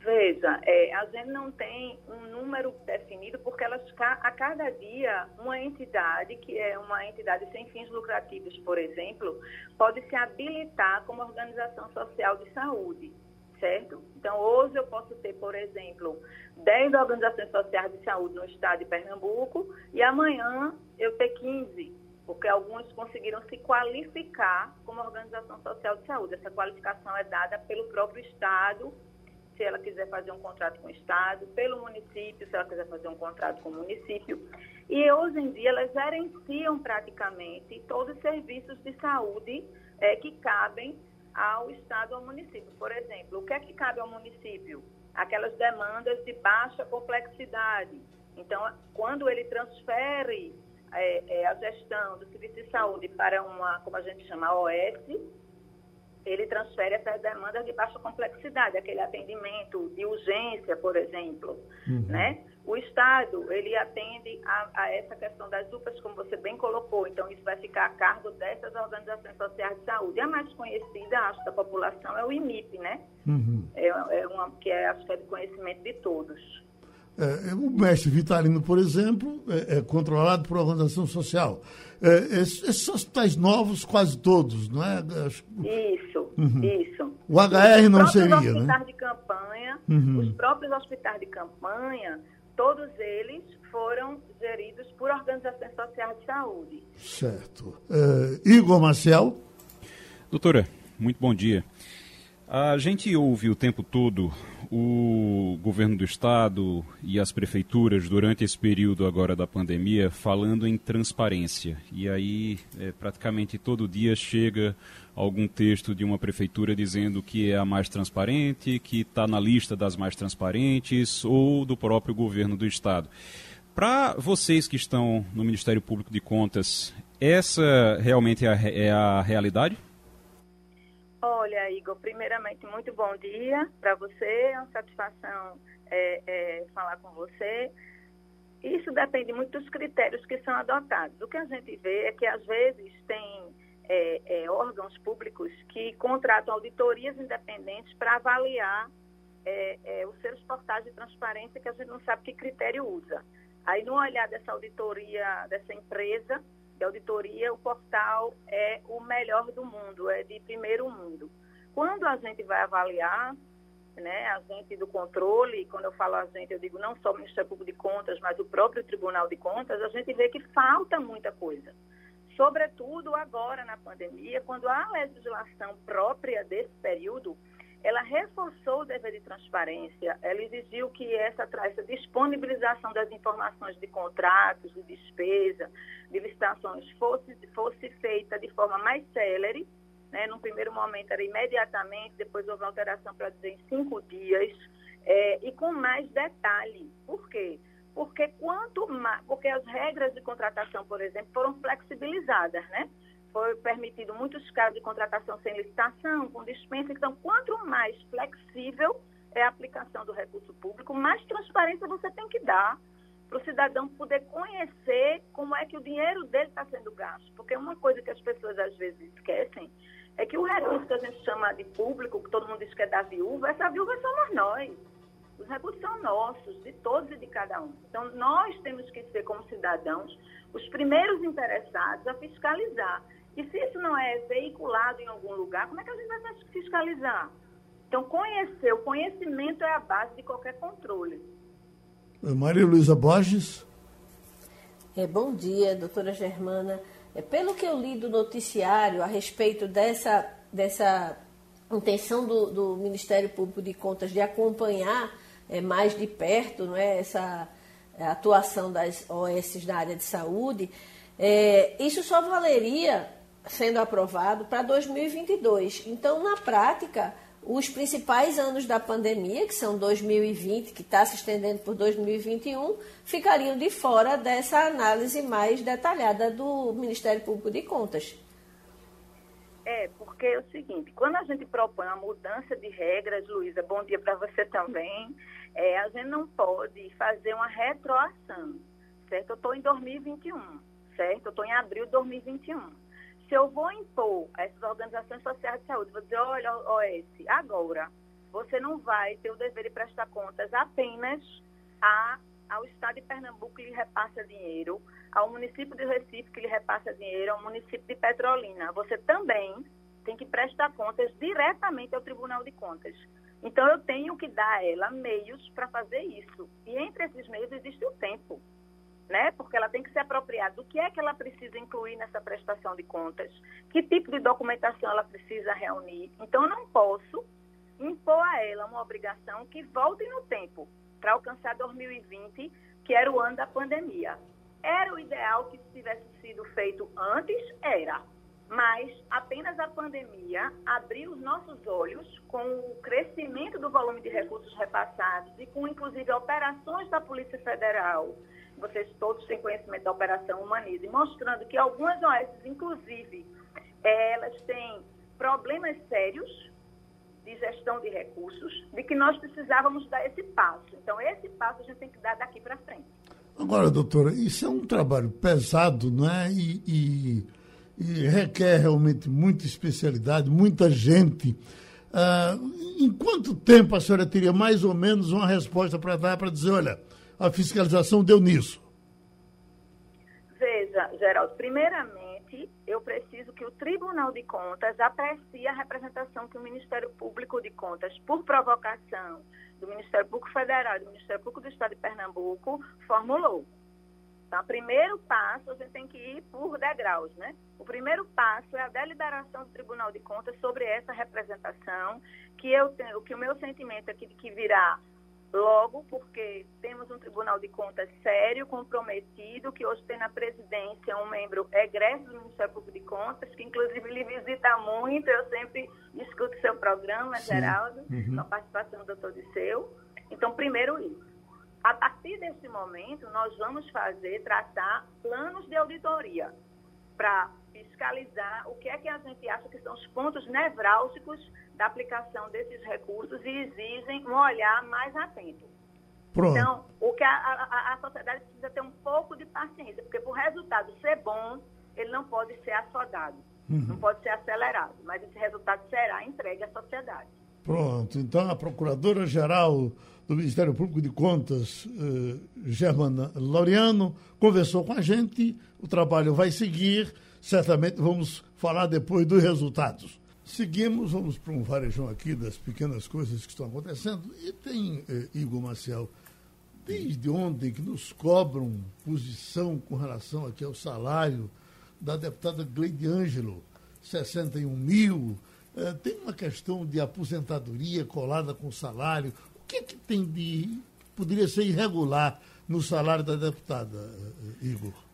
Veja, é, a gente não tem um número definido porque elas a cada dia uma entidade que é uma entidade sem fins lucrativos, por exemplo, pode se habilitar como organização social de saúde. Certo? Então, hoje eu posso ter, por exemplo, 10 organizações sociais de saúde no estado de Pernambuco e amanhã eu ter 15, porque alguns conseguiram se qualificar como organização social de saúde. Essa qualificação é dada pelo próprio estado, se ela quiser fazer um contrato com o estado, pelo município, se ela quiser fazer um contrato com o município. E hoje em dia elas gerenciam praticamente todos os serviços de saúde é, que cabem ao Estado ou ao município. Por exemplo, o que é que cabe ao município? Aquelas demandas de baixa complexidade. Então, quando ele transfere é, é, a gestão do serviço de saúde para uma, como a gente chama, OS, ele transfere essas demandas de baixa complexidade, aquele atendimento de urgência, por exemplo, uhum. né? O Estado, ele atende a, a, essa questão das UPAs, como você bem colocou, então isso vai ficar a cargo dessas organizações sociais de saúde. A mais conhecida, acho, da população é o IMIP, né? Uhum. É, é, uma que é, acho que é de conhecimento de todos. É, o mestre Vitalino, por exemplo, é, é controlado por organização social. É, esses hospitais novos, quase todos, não é? Isso, uhum. isso. O HR não seria, né? Os hospitais de campanha, uhum. os próprios hospitais de campanha, todos eles foram geridos por organizações sociais de saúde. Certo. Uh, Igor Marcel. Doutora, muito bom dia. A gente ouve o tempo todo o governo do estado e as prefeituras durante esse período agora da pandemia falando em transparência. E aí, é, praticamente todo dia chega algum texto de uma prefeitura dizendo que é a mais transparente, que está na lista das mais transparentes, ou do próprio governo do Estado. Para vocês que estão no Ministério Público de Contas, essa realmente é a, é a realidade? Olha, Igor, primeiramente, muito bom dia para você, é uma satisfação é, é, falar com você. Isso depende muito dos critérios que são adotados. O que a gente vê é que, às vezes, tem é, é, órgãos públicos que contratam auditorias independentes para avaliar é, é, os seus portais de transparência que a gente não sabe que critério usa. Aí, no olhar dessa auditoria, dessa empresa de auditoria, o portal é o melhor do mundo, é de primeiro mundo. Quando a gente vai avaliar, né, a gente do controle, quando eu falo a gente, eu digo não só o Ministério Público de Contas, mas o próprio Tribunal de Contas, a gente vê que falta muita coisa sobretudo agora na pandemia, quando a legislação própria desse período, ela reforçou o dever de transparência, ela exigiu que essa, essa disponibilização das informações de contratos, de despesa, de licitações fosse, fosse feita de forma mais célere, né? no primeiro momento era imediatamente, depois houve alteração para dizer em cinco dias, é, e com mais detalhe. Por quê? porque quanto mais, porque as regras de contratação, por exemplo, foram flexibilizadas, né? Foi permitido muitos casos de contratação sem licitação, com dispensa. Então, quanto mais flexível é a aplicação do recurso público, mais transparência você tem que dar para o cidadão poder conhecer como é que o dinheiro dele está sendo gasto. Porque uma coisa que as pessoas às vezes esquecem é que o recurso que a gente chama de público, que todo mundo diz que é da viúva, essa viúva somos nós. Os recursos são nossos, de todos e de cada um. Então, nós temos que ser, como cidadãos, os primeiros interessados a fiscalizar. E se isso não é veiculado em algum lugar, como é que a gente vai fiscalizar? Então, conhecer, o conhecimento é a base de qualquer controle. Maria Luísa Borges. É, bom dia, doutora Germana. É, pelo que eu li do noticiário a respeito dessa, dessa intenção do, do Ministério Público de Contas de acompanhar é, mais de perto não é, essa é, atuação das OS na área de saúde, é, isso só valeria, sendo aprovado, para 2022. Então, na prática, os principais anos da pandemia, que são 2020, que está se estendendo por 2021, ficariam de fora dessa análise mais detalhada do Ministério Público de Contas. É, porque é o seguinte, quando a gente propõe uma mudança de regras, Luísa, bom dia para você também, é, a gente não pode fazer uma retroação, certo? Eu estou em 2021, certo? Eu estou em abril de 2021. Se eu vou impor a essas organizações sociais de saúde, vou dizer, olha, OS, agora, você não vai ter o dever de prestar contas apenas a, ao Estado de Pernambuco que lhe repassa dinheiro, ao município de Recife que lhe repassa dinheiro, ao município de Petrolina. Você também tem que prestar contas diretamente ao Tribunal de Contas Então, eu tenho que dar a ela meios para fazer isso. E entre esses meios existe o tempo, né? Porque ela tem que se apropriar do que é que ela precisa incluir nessa prestação de contas, que tipo de documentação ela precisa reunir. Então, eu não posso impor a ela uma obrigação que volte no tempo para alcançar 2020, que era o ano da pandemia. Era o ideal que tivesse sido feito antes? Era mas apenas a pandemia abriu os nossos olhos com o crescimento do volume de recursos repassados e com, inclusive, operações da Polícia Federal. Vocês todos têm conhecimento da Operação Humanize, mostrando que algumas OS, inclusive, elas têm problemas sérios de gestão de recursos, de que nós precisávamos dar esse passo. Então, esse passo a gente tem que dar daqui para frente. Agora, doutora, isso é um trabalho pesado, não é? E, e e requer realmente muita especialidade, muita gente. Ah, em quanto tempo a senhora teria mais ou menos uma resposta para dar para dizer, olha, a fiscalização deu nisso? Veja, Geraldo, primeiramente, eu preciso que o Tribunal de Contas aprecie a representação que o Ministério Público de Contas, por provocação do Ministério Público Federal e do Ministério Público do Estado de Pernambuco, formulou. Então, o primeiro passo, a gente tem que ir por degraus, né? O primeiro passo é a deliberação do Tribunal de Contas sobre essa representação, que eu tenho, que o meu sentimento é que, que virá logo, porque temos um Tribunal de Contas sério, comprometido, que hoje tem na presidência um membro egresso do Ministério Público de Contas, que inclusive lhe visita muito, eu sempre escuto seu programa, Sim. Geraldo, uhum. com a participação do doutor Disseu. Então, primeiro isso. A partir desse momento, nós vamos fazer, traçar planos de auditoria para fiscalizar o que é que a gente acha que são os pontos nevrálgicos da aplicação desses recursos e exigem um olhar mais atento. Pronto. Então, o que a, a, a sociedade precisa ter um pouco de paciência, porque para o resultado ser bom, ele não pode ser assodado, uhum. não pode ser acelerado, mas esse resultado será entregue à sociedade. Pronto, então a Procuradora-Geral do Ministério Público de Contas, eh, Germana Laureano, conversou com a gente. O trabalho vai seguir. Certamente vamos falar depois dos resultados. Seguimos, vamos para um varejão aqui das pequenas coisas que estão acontecendo. E tem, eh, Igor Marcel, desde ontem que nos cobram posição com relação aqui ao salário da deputada Gleide Ângelo, 61 mil. Eh, tem uma questão de aposentadoria colada com salário que, que tem de. poderia ser irregular no salário da deputada, eh, Igor?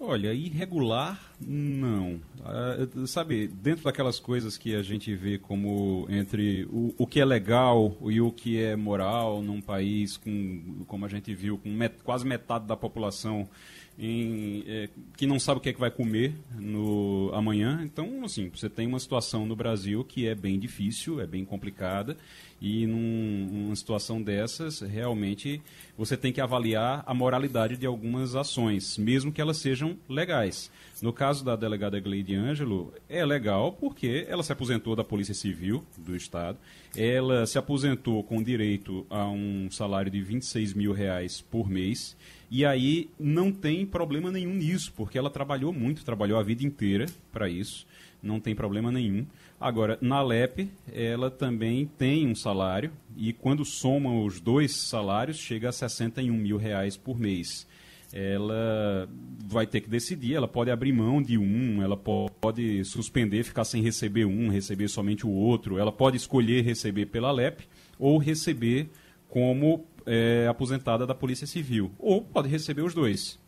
Olha, irregular, não. Uh, sabe, dentro daquelas coisas que a gente vê como entre o, o que é legal e o que é moral num país com, como a gente viu, com met, quase metade da população em, é, que não sabe o que é que vai comer no amanhã. Então, assim, você tem uma situação no Brasil que é bem difícil, é bem complicada e num, numa situação dessas, realmente você tem que avaliar a moralidade de algumas ações, mesmo que elas sejam legais. No caso da delegada Gleide Ângelo, é legal porque ela se aposentou da Polícia Civil do Estado, ela se aposentou com direito a um salário de 26 mil reais por mês, e aí não tem problema nenhum nisso, porque ela trabalhou muito, trabalhou a vida inteira para isso, não tem problema nenhum. Agora, na LEP, ela também tem um salário e quando soma os dois salários, chega a 61 mil reais por mês. Ela vai ter que decidir, ela pode abrir mão de um, ela pode suspender, ficar sem receber um, receber somente o outro, ela pode escolher receber pela LEP ou receber como é, aposentada da Polícia Civil, ou pode receber os dois.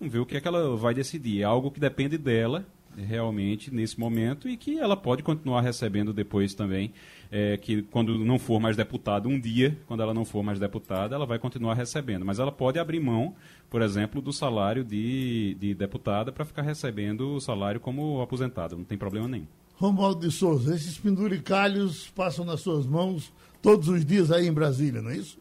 Vamos ver o que é que ela vai decidir. É algo que depende dela realmente nesse momento e que ela pode continuar recebendo depois também, é, que quando não for mais deputada, um dia, quando ela não for mais deputada, ela vai continuar recebendo. Mas ela pode abrir mão, por exemplo, do salário de, de deputada para ficar recebendo o salário como aposentada, não tem problema nenhum. Romualdo de Souza, esses penduricalhos passam nas suas mãos todos os dias aí em Brasília, não é isso?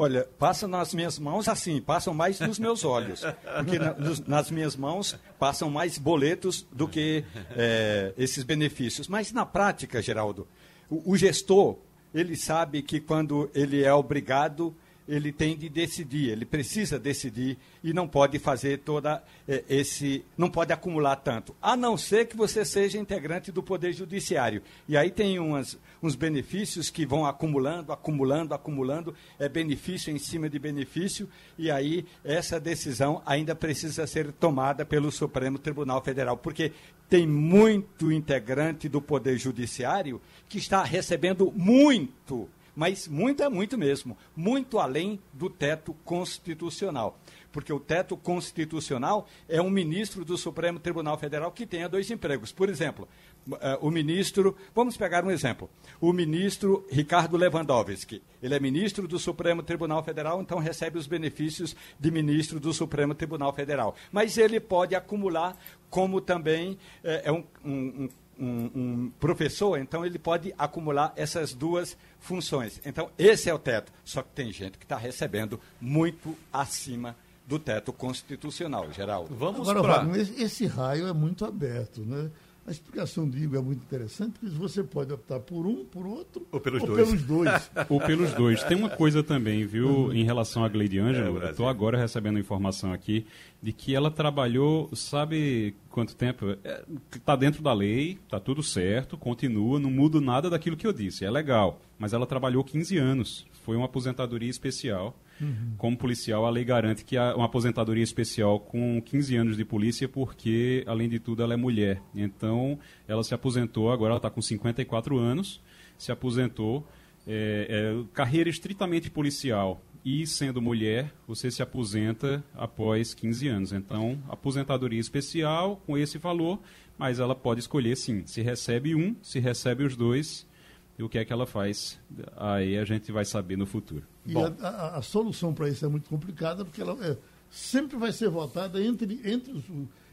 Olha, passa nas minhas mãos assim, passam mais nos meus olhos. Porque na, nos, nas minhas mãos passam mais boletos do que é, esses benefícios. Mas na prática, Geraldo, o, o gestor, ele sabe que quando ele é obrigado, ele tem de decidir, ele precisa decidir e não pode fazer toda eh, esse, não pode acumular tanto, a não ser que você seja integrante do Poder Judiciário. E aí tem umas, uns benefícios que vão acumulando, acumulando, acumulando, é benefício em cima de benefício, e aí essa decisão ainda precisa ser tomada pelo Supremo Tribunal Federal, porque tem muito integrante do Poder Judiciário que está recebendo muito mas muito é muito mesmo, muito além do teto constitucional. Porque o teto constitucional é um ministro do Supremo Tribunal Federal que tenha dois empregos. Por exemplo, uh, o ministro, vamos pegar um exemplo, o ministro Ricardo Lewandowski, ele é ministro do Supremo Tribunal Federal, então recebe os benefícios de ministro do Supremo Tribunal Federal. Mas ele pode acumular como também uh, é um, um, um, um professor, então ele pode acumular essas duas funções. Então, esse é o teto. Só que tem gente que está recebendo muito acima do teto constitucional, Geraldo. Vamos Agora, pra... Wagner, esse, esse raio é muito aberto, né? A explicação do Igor é muito interessante, porque você pode optar por um, por outro, ou pelos ou dois. Pelos dois. ou pelos dois. Tem uma coisa também, viu, uhum. em relação a Gleide Ângelo, é, estou agora recebendo informação aqui de que ela trabalhou, sabe quanto tempo? Está é, dentro da lei, está tudo certo, continua, não muda nada daquilo que eu disse, é legal. Mas ela trabalhou 15 anos, foi uma aposentadoria especial Uhum. Como policial, a lei garante que há uma aposentadoria especial com 15 anos de polícia, porque, além de tudo, ela é mulher. Então, ela se aposentou, agora ela está com 54 anos, se aposentou. É, é, carreira estritamente policial e sendo mulher, você se aposenta após 15 anos. Então, aposentadoria especial com esse valor, mas ela pode escolher sim, se recebe um, se recebe os dois, e o que é que ela faz. Aí a gente vai saber no futuro. E a, a, a, solução para isso é muito complicada, porque ela é, sempre vai ser votada entre, entre os.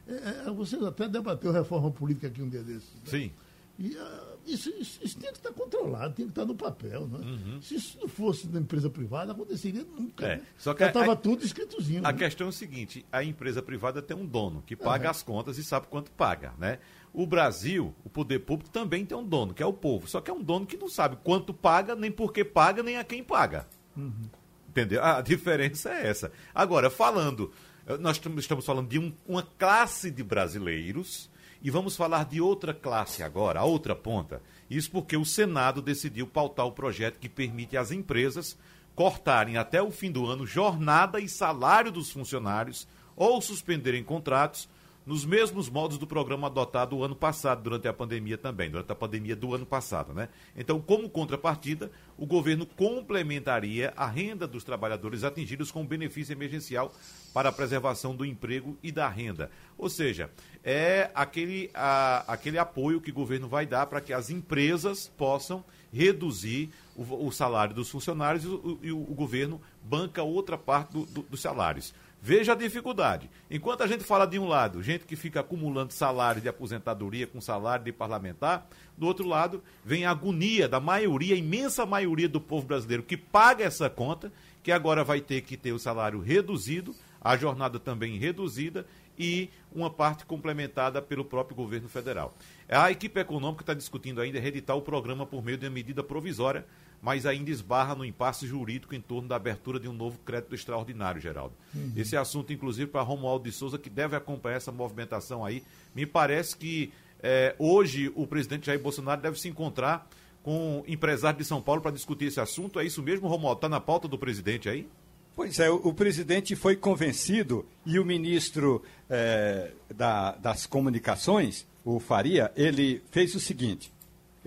É, é, você até debateu reforma política aqui um dia desses. Né? Sim. E uh, isso, isso, isso, tem que estar controlado, tem que estar no papel. Né? Uhum. Se isso não fosse da empresa privada, aconteceria nunca. É. Né? Só que estava tudo escritozinho. A né? questão é o seguinte: a empresa privada tem um dono que paga uhum. as contas e sabe quanto paga. Né? O Brasil, o poder público também tem um dono, que é o povo. Só que é um dono que não sabe quanto paga, nem por que paga, nem a quem paga. Uhum. Entendeu? A diferença é essa. Agora, falando, eh, nós estamos falando de um, uma classe de brasileiros e vamos falar de outra classe agora, a outra ponta. Isso porque o Senado decidiu pautar o projeto que permite às empresas cortarem até o fim do ano jornada e salário dos funcionários ou suspenderem contratos nos mesmos modos do programa adotado o ano passado, durante a pandemia também, durante a pandemia do ano passado, né? Então, como contrapartida, o governo complementaria a renda dos trabalhadores atingidos com benefício emergencial para a preservação do emprego e da renda. Ou seja, é aquele, a, aquele apoio que o governo vai dar para que as empresas possam reduzir o, o salário dos funcionários e o, e o, governo banca outra parte do, do, dos salários. Veja a dificuldade. Enquanto a gente fala de um lado, gente que fica acumulando salário de aposentadoria com salário de parlamentar, do outro lado vem a agonia da maioria, a imensa maioria do povo brasileiro que paga essa conta, que agora vai ter que ter o salário reduzido, a jornada também reduzida e uma parte complementada pelo próprio governo federal. A equipe econômica está discutindo ainda reeditar o programa por meio de uma medida provisória mas ainda esbarra no impasse jurídico em torno da abertura de um novo crédito extraordinário, Geraldo. Uhum. Esse assunto, inclusive, para Romualdo de Souza, que deve acompanhar essa movimentação aí. Me parece que é, hoje o presidente Jair Bolsonaro deve se encontrar com empresário de São Paulo para discutir esse assunto. É isso mesmo, Romualdo? Está na pauta do presidente aí? Pois é, o, o presidente foi convencido e o ministro é, da, das comunicações, o Faria, ele fez o seguinte: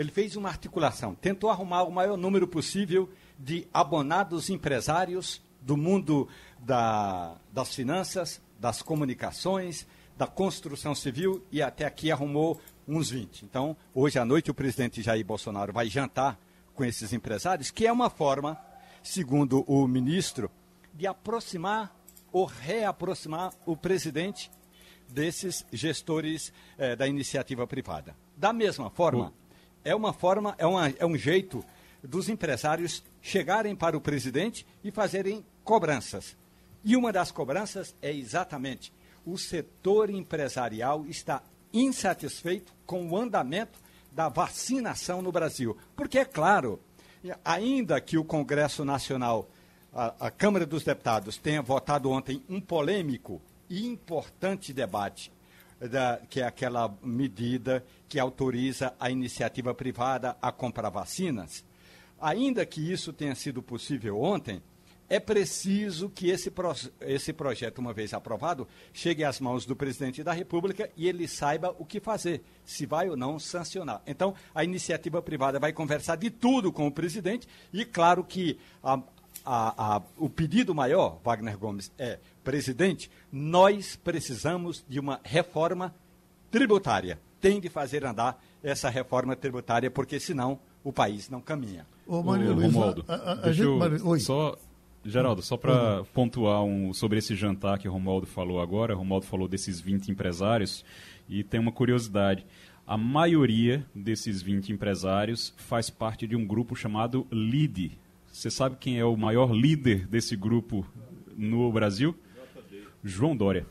ele fez uma articulação, tentou arrumar o maior número possível de abonados empresários do mundo da, das finanças, das comunicações, da construção civil e até aqui arrumou uns 20. Então, hoje à noite o presidente Jair Bolsonaro vai jantar com esses empresários, que é uma forma, segundo o ministro, de aproximar ou reaproximar o presidente desses gestores eh, da iniciativa privada. Da mesma forma, é uma forma, é, uma, é um jeito dos empresários chegarem para o presidente e fazerem cobranças. E uma das cobranças é exatamente o setor empresarial está insatisfeito com o andamento da vacinação no Brasil. Porque, é claro, ainda que o Congresso Nacional a, a Câmara dos Deputados tenha votado ontem um polêmico e importante debate, da, que é aquela medida que autoriza a iniciativa privada a comprar vacinas, ainda que isso tenha sido possível ontem, é preciso que esse, pro, esse projeto, uma vez aprovado, chegue às mãos do presidente da República e ele saiba o que fazer, se vai ou não sancionar. Então, a iniciativa privada vai conversar de tudo com o presidente e, claro, que a, a, a, o pedido maior, Wagner Gomes, é: presidente, nós precisamos de uma reforma tributária. Tem de fazer andar essa reforma tributária, porque senão o país não caminha. Ô, Maria Luísa, Romualdo, a, a, a gente, Oi. só Geraldo, só para pontuar um, sobre esse jantar que o Romualdo falou agora, o Romualdo falou desses 20 empresários, e tem uma curiosidade. A maioria desses 20 empresários faz parte de um grupo chamado LIDE. Você sabe quem é o maior líder desse grupo no Brasil? João Dória.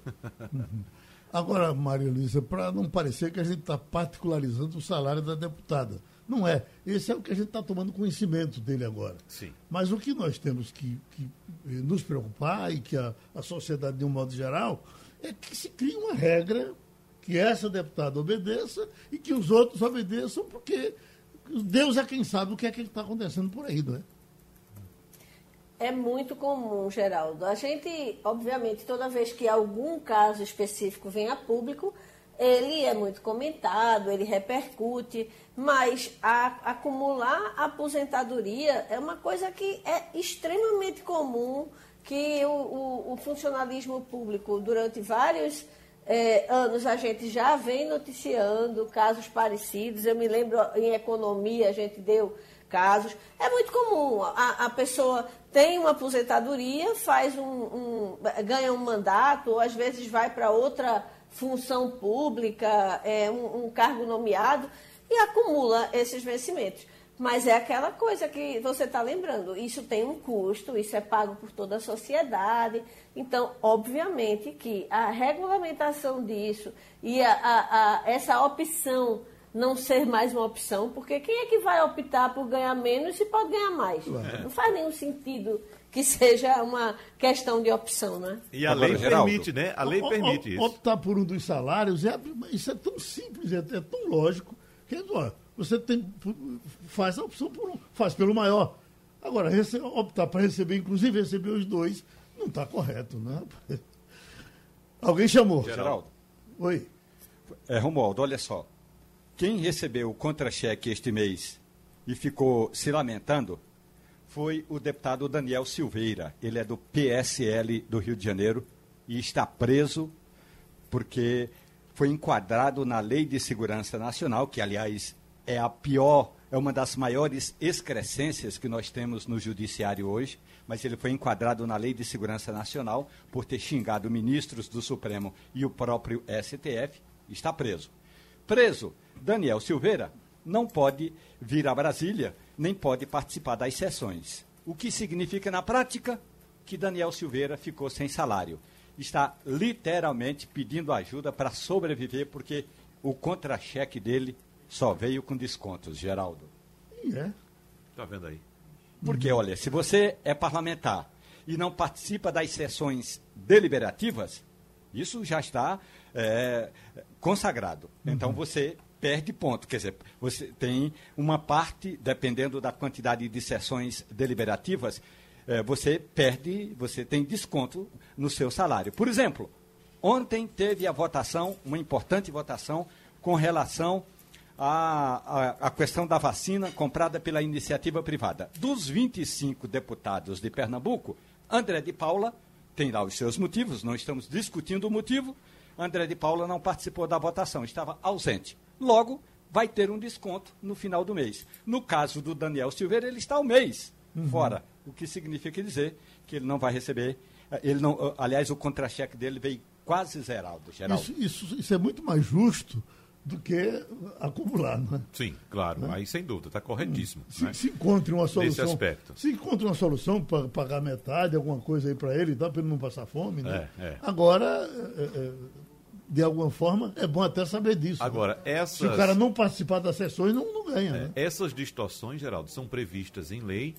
Agora, Maria Luísa, para não parecer que a gente está particularizando o salário da deputada. Não é. Esse é o que a gente está tomando conhecimento dele agora. Sim. Mas o que nós temos que, que eh, nos preocupar e que a, a sociedade, de um modo geral, é que se crie uma regra que essa deputada obedeça e que os outros obedeçam, porque Deus é quem sabe o que é que está acontecendo por aí, não é? É muito comum, Geraldo. A gente, obviamente, toda vez que algum caso específico vem a público, ele é muito comentado, ele repercute, mas a, acumular aposentadoria é uma coisa que é extremamente comum, que o, o, o funcionalismo público, durante vários é, anos, a gente já vem noticiando casos parecidos. Eu me lembro, em economia, a gente deu casos. É muito comum. A, a pessoa tem uma aposentadoria, faz um, um, ganha um mandato, ou às vezes vai para outra função pública, é, um, um cargo nomeado, e acumula esses vencimentos. Mas é aquela coisa que você está lembrando, isso tem um custo, isso é pago por toda a sociedade. Então, obviamente que a regulamentação disso e a, a, a, essa opção não ser mais uma opção, porque quem é que vai optar por ganhar menos se pode ganhar mais? Não faz nenhum sentido que seja uma questão de opção, né? E a lei permite, né? A lei permite isso. Optar por um dos salários, é, isso é tão simples, é, é tão lógico, que ó, você tem, faz a opção por um, faz pelo maior. Agora, optar para receber, inclusive receber os dois, não está correto, né? Alguém chamou. Geraldo. Oi. É, Romualdo, olha só. Quem recebeu o contra-cheque este mês e ficou se lamentando foi o deputado Daniel Silveira. Ele é do PSL do Rio de Janeiro e está preso porque foi enquadrado na Lei de Segurança Nacional, que, aliás, é a pior, é uma das maiores excrescências que nós temos no judiciário hoje, mas ele foi enquadrado na Lei de Segurança Nacional por ter xingado ministros do Supremo e o próprio STF, está preso. Preso, Daniel Silveira não pode vir a Brasília nem pode participar das sessões. O que significa, na prática, que Daniel Silveira ficou sem salário. Está literalmente pedindo ajuda para sobreviver, porque o contra-cheque dele só veio com descontos, Geraldo. É. Tá vendo aí? Porque, olha, se você é parlamentar e não participa das sessões deliberativas, isso já está é, consagrado. Então você perde ponto. Quer dizer, você tem uma parte, dependendo da quantidade de sessões deliberativas, eh, você perde, você tem desconto no seu salário. Por exemplo, ontem teve a votação, uma importante votação, com relação à, à, à questão da vacina comprada pela iniciativa privada. Dos 25 deputados de Pernambuco, André de Paula tem lá os seus motivos, não estamos discutindo o motivo. André de Paula não participou da votação, estava ausente. Logo, vai ter um desconto no final do mês. No caso do Daniel Silveira, ele está o mês uhum. fora, o que significa dizer que ele não vai receber. Eh, ele não, eh, aliás, o contra-cheque dele veio quase zerado, Geraldo. Isso, isso, isso é muito mais justo do que acumular, não é? Sim, claro. Né? Aí sem dúvida, está corretíssimo. Se, né? se encontre uma solução. Nesse aspecto. Se encontre uma solução para pagar metade, alguma coisa aí para ele, dá para ele não passar fome, né? É, é. Agora, é, é, de alguma forma, é bom até saber disso. Agora, né? essas... Se o cara não participar das sessões, não, não ganha. É, né? Essas distorções, Geraldo, são previstas em lei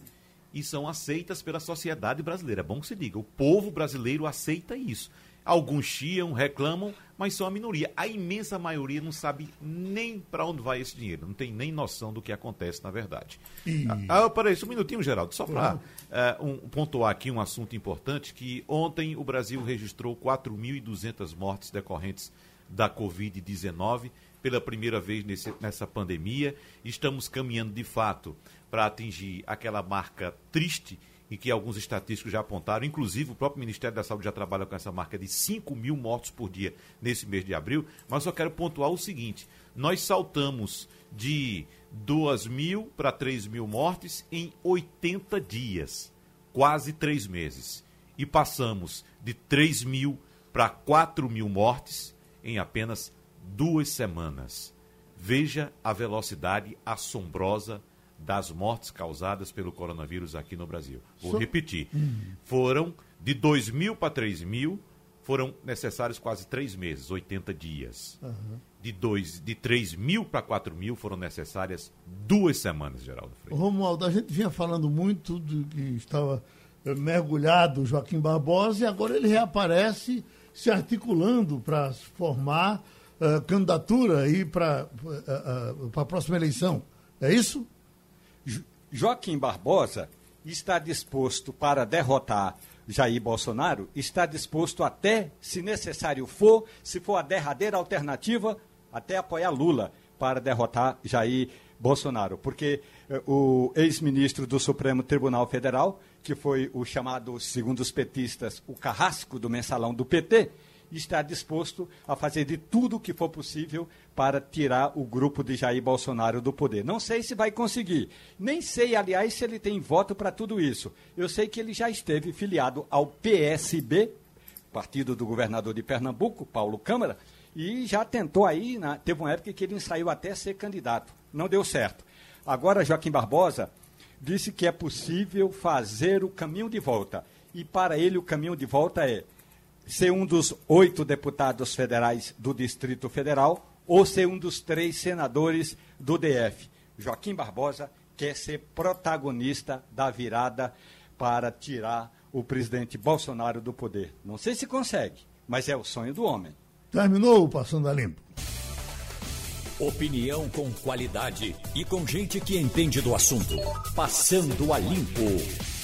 e são aceitas pela sociedade brasileira. É bom que se diga, o povo brasileiro aceita isso. Alguns chiam, reclamam, mas são a minoria. A imensa maioria não sabe nem para onde vai esse dinheiro, não tem nem noção do que acontece na verdade. E... Ah, ah peraí, só um minutinho, Geraldo, só para uh, eh, um, pontuar aqui um assunto importante, que ontem o Brasil registrou 4.200 mortes decorrentes da Covid-19 pela primeira vez nesse, nessa pandemia. Estamos caminhando, de fato, para atingir aquela marca triste e que alguns estatísticos já apontaram, inclusive o próprio Ministério da Saúde já trabalha com essa marca de 5 mil mortos por dia nesse mês de abril, mas só quero pontuar o seguinte, nós saltamos de 2 mil para 3 mil mortes em 80 dias, quase três meses, e passamos de 3 mil para 4 mil mortes em apenas duas semanas. Veja a velocidade assombrosa das mortes causadas pelo coronavírus aqui no Brasil. Vou so... repetir. Hum. Foram de 2 mil para 3 mil, foram necessários quase três meses, 80 dias. Uhum. De, dois, de 3 mil para 4 mil foram necessárias duas semanas, Geraldo Freire. Romualdo, a gente vinha falando muito de que estava eh, mergulhado Joaquim Barbosa e agora ele reaparece se articulando para formar uh, candidatura aí para uh, uh, a próxima eleição. É isso? Joaquim Barbosa está disposto para derrotar Jair Bolsonaro, está disposto até, se necessário for, se for a derradeira alternativa, até apoiar Lula para derrotar Jair Bolsonaro. Porque eh, o ex-ministro do Supremo Tribunal Federal, que foi o chamado, segundo os petistas, o carrasco do mensalão do PT, está disposto a fazer de tudo o que for possível para tirar o grupo de Jair Bolsonaro do poder. Não sei se vai conseguir. Nem sei, aliás, se ele tem voto para tudo isso. Eu sei que ele já esteve filiado ao PSB, partido do governador de Pernambuco, Paulo Câmara, e já tentou aí, na, teve uma época que ele ensaiou até ser candidato. Não deu certo. Agora, Joaquim Barbosa disse que é possível fazer o caminho de volta. E para ele, o caminho de volta é ser um dos oito deputados federais do Distrito Federal ou ser um dos três senadores do DF. Joaquim Barbosa quer ser protagonista da virada para tirar o presidente Bolsonaro do poder. Não sei se consegue, mas é o sonho do homem. Terminou o Passando a Limpo. Opinião com qualidade e com gente que entende do assunto. Passando a Limpo.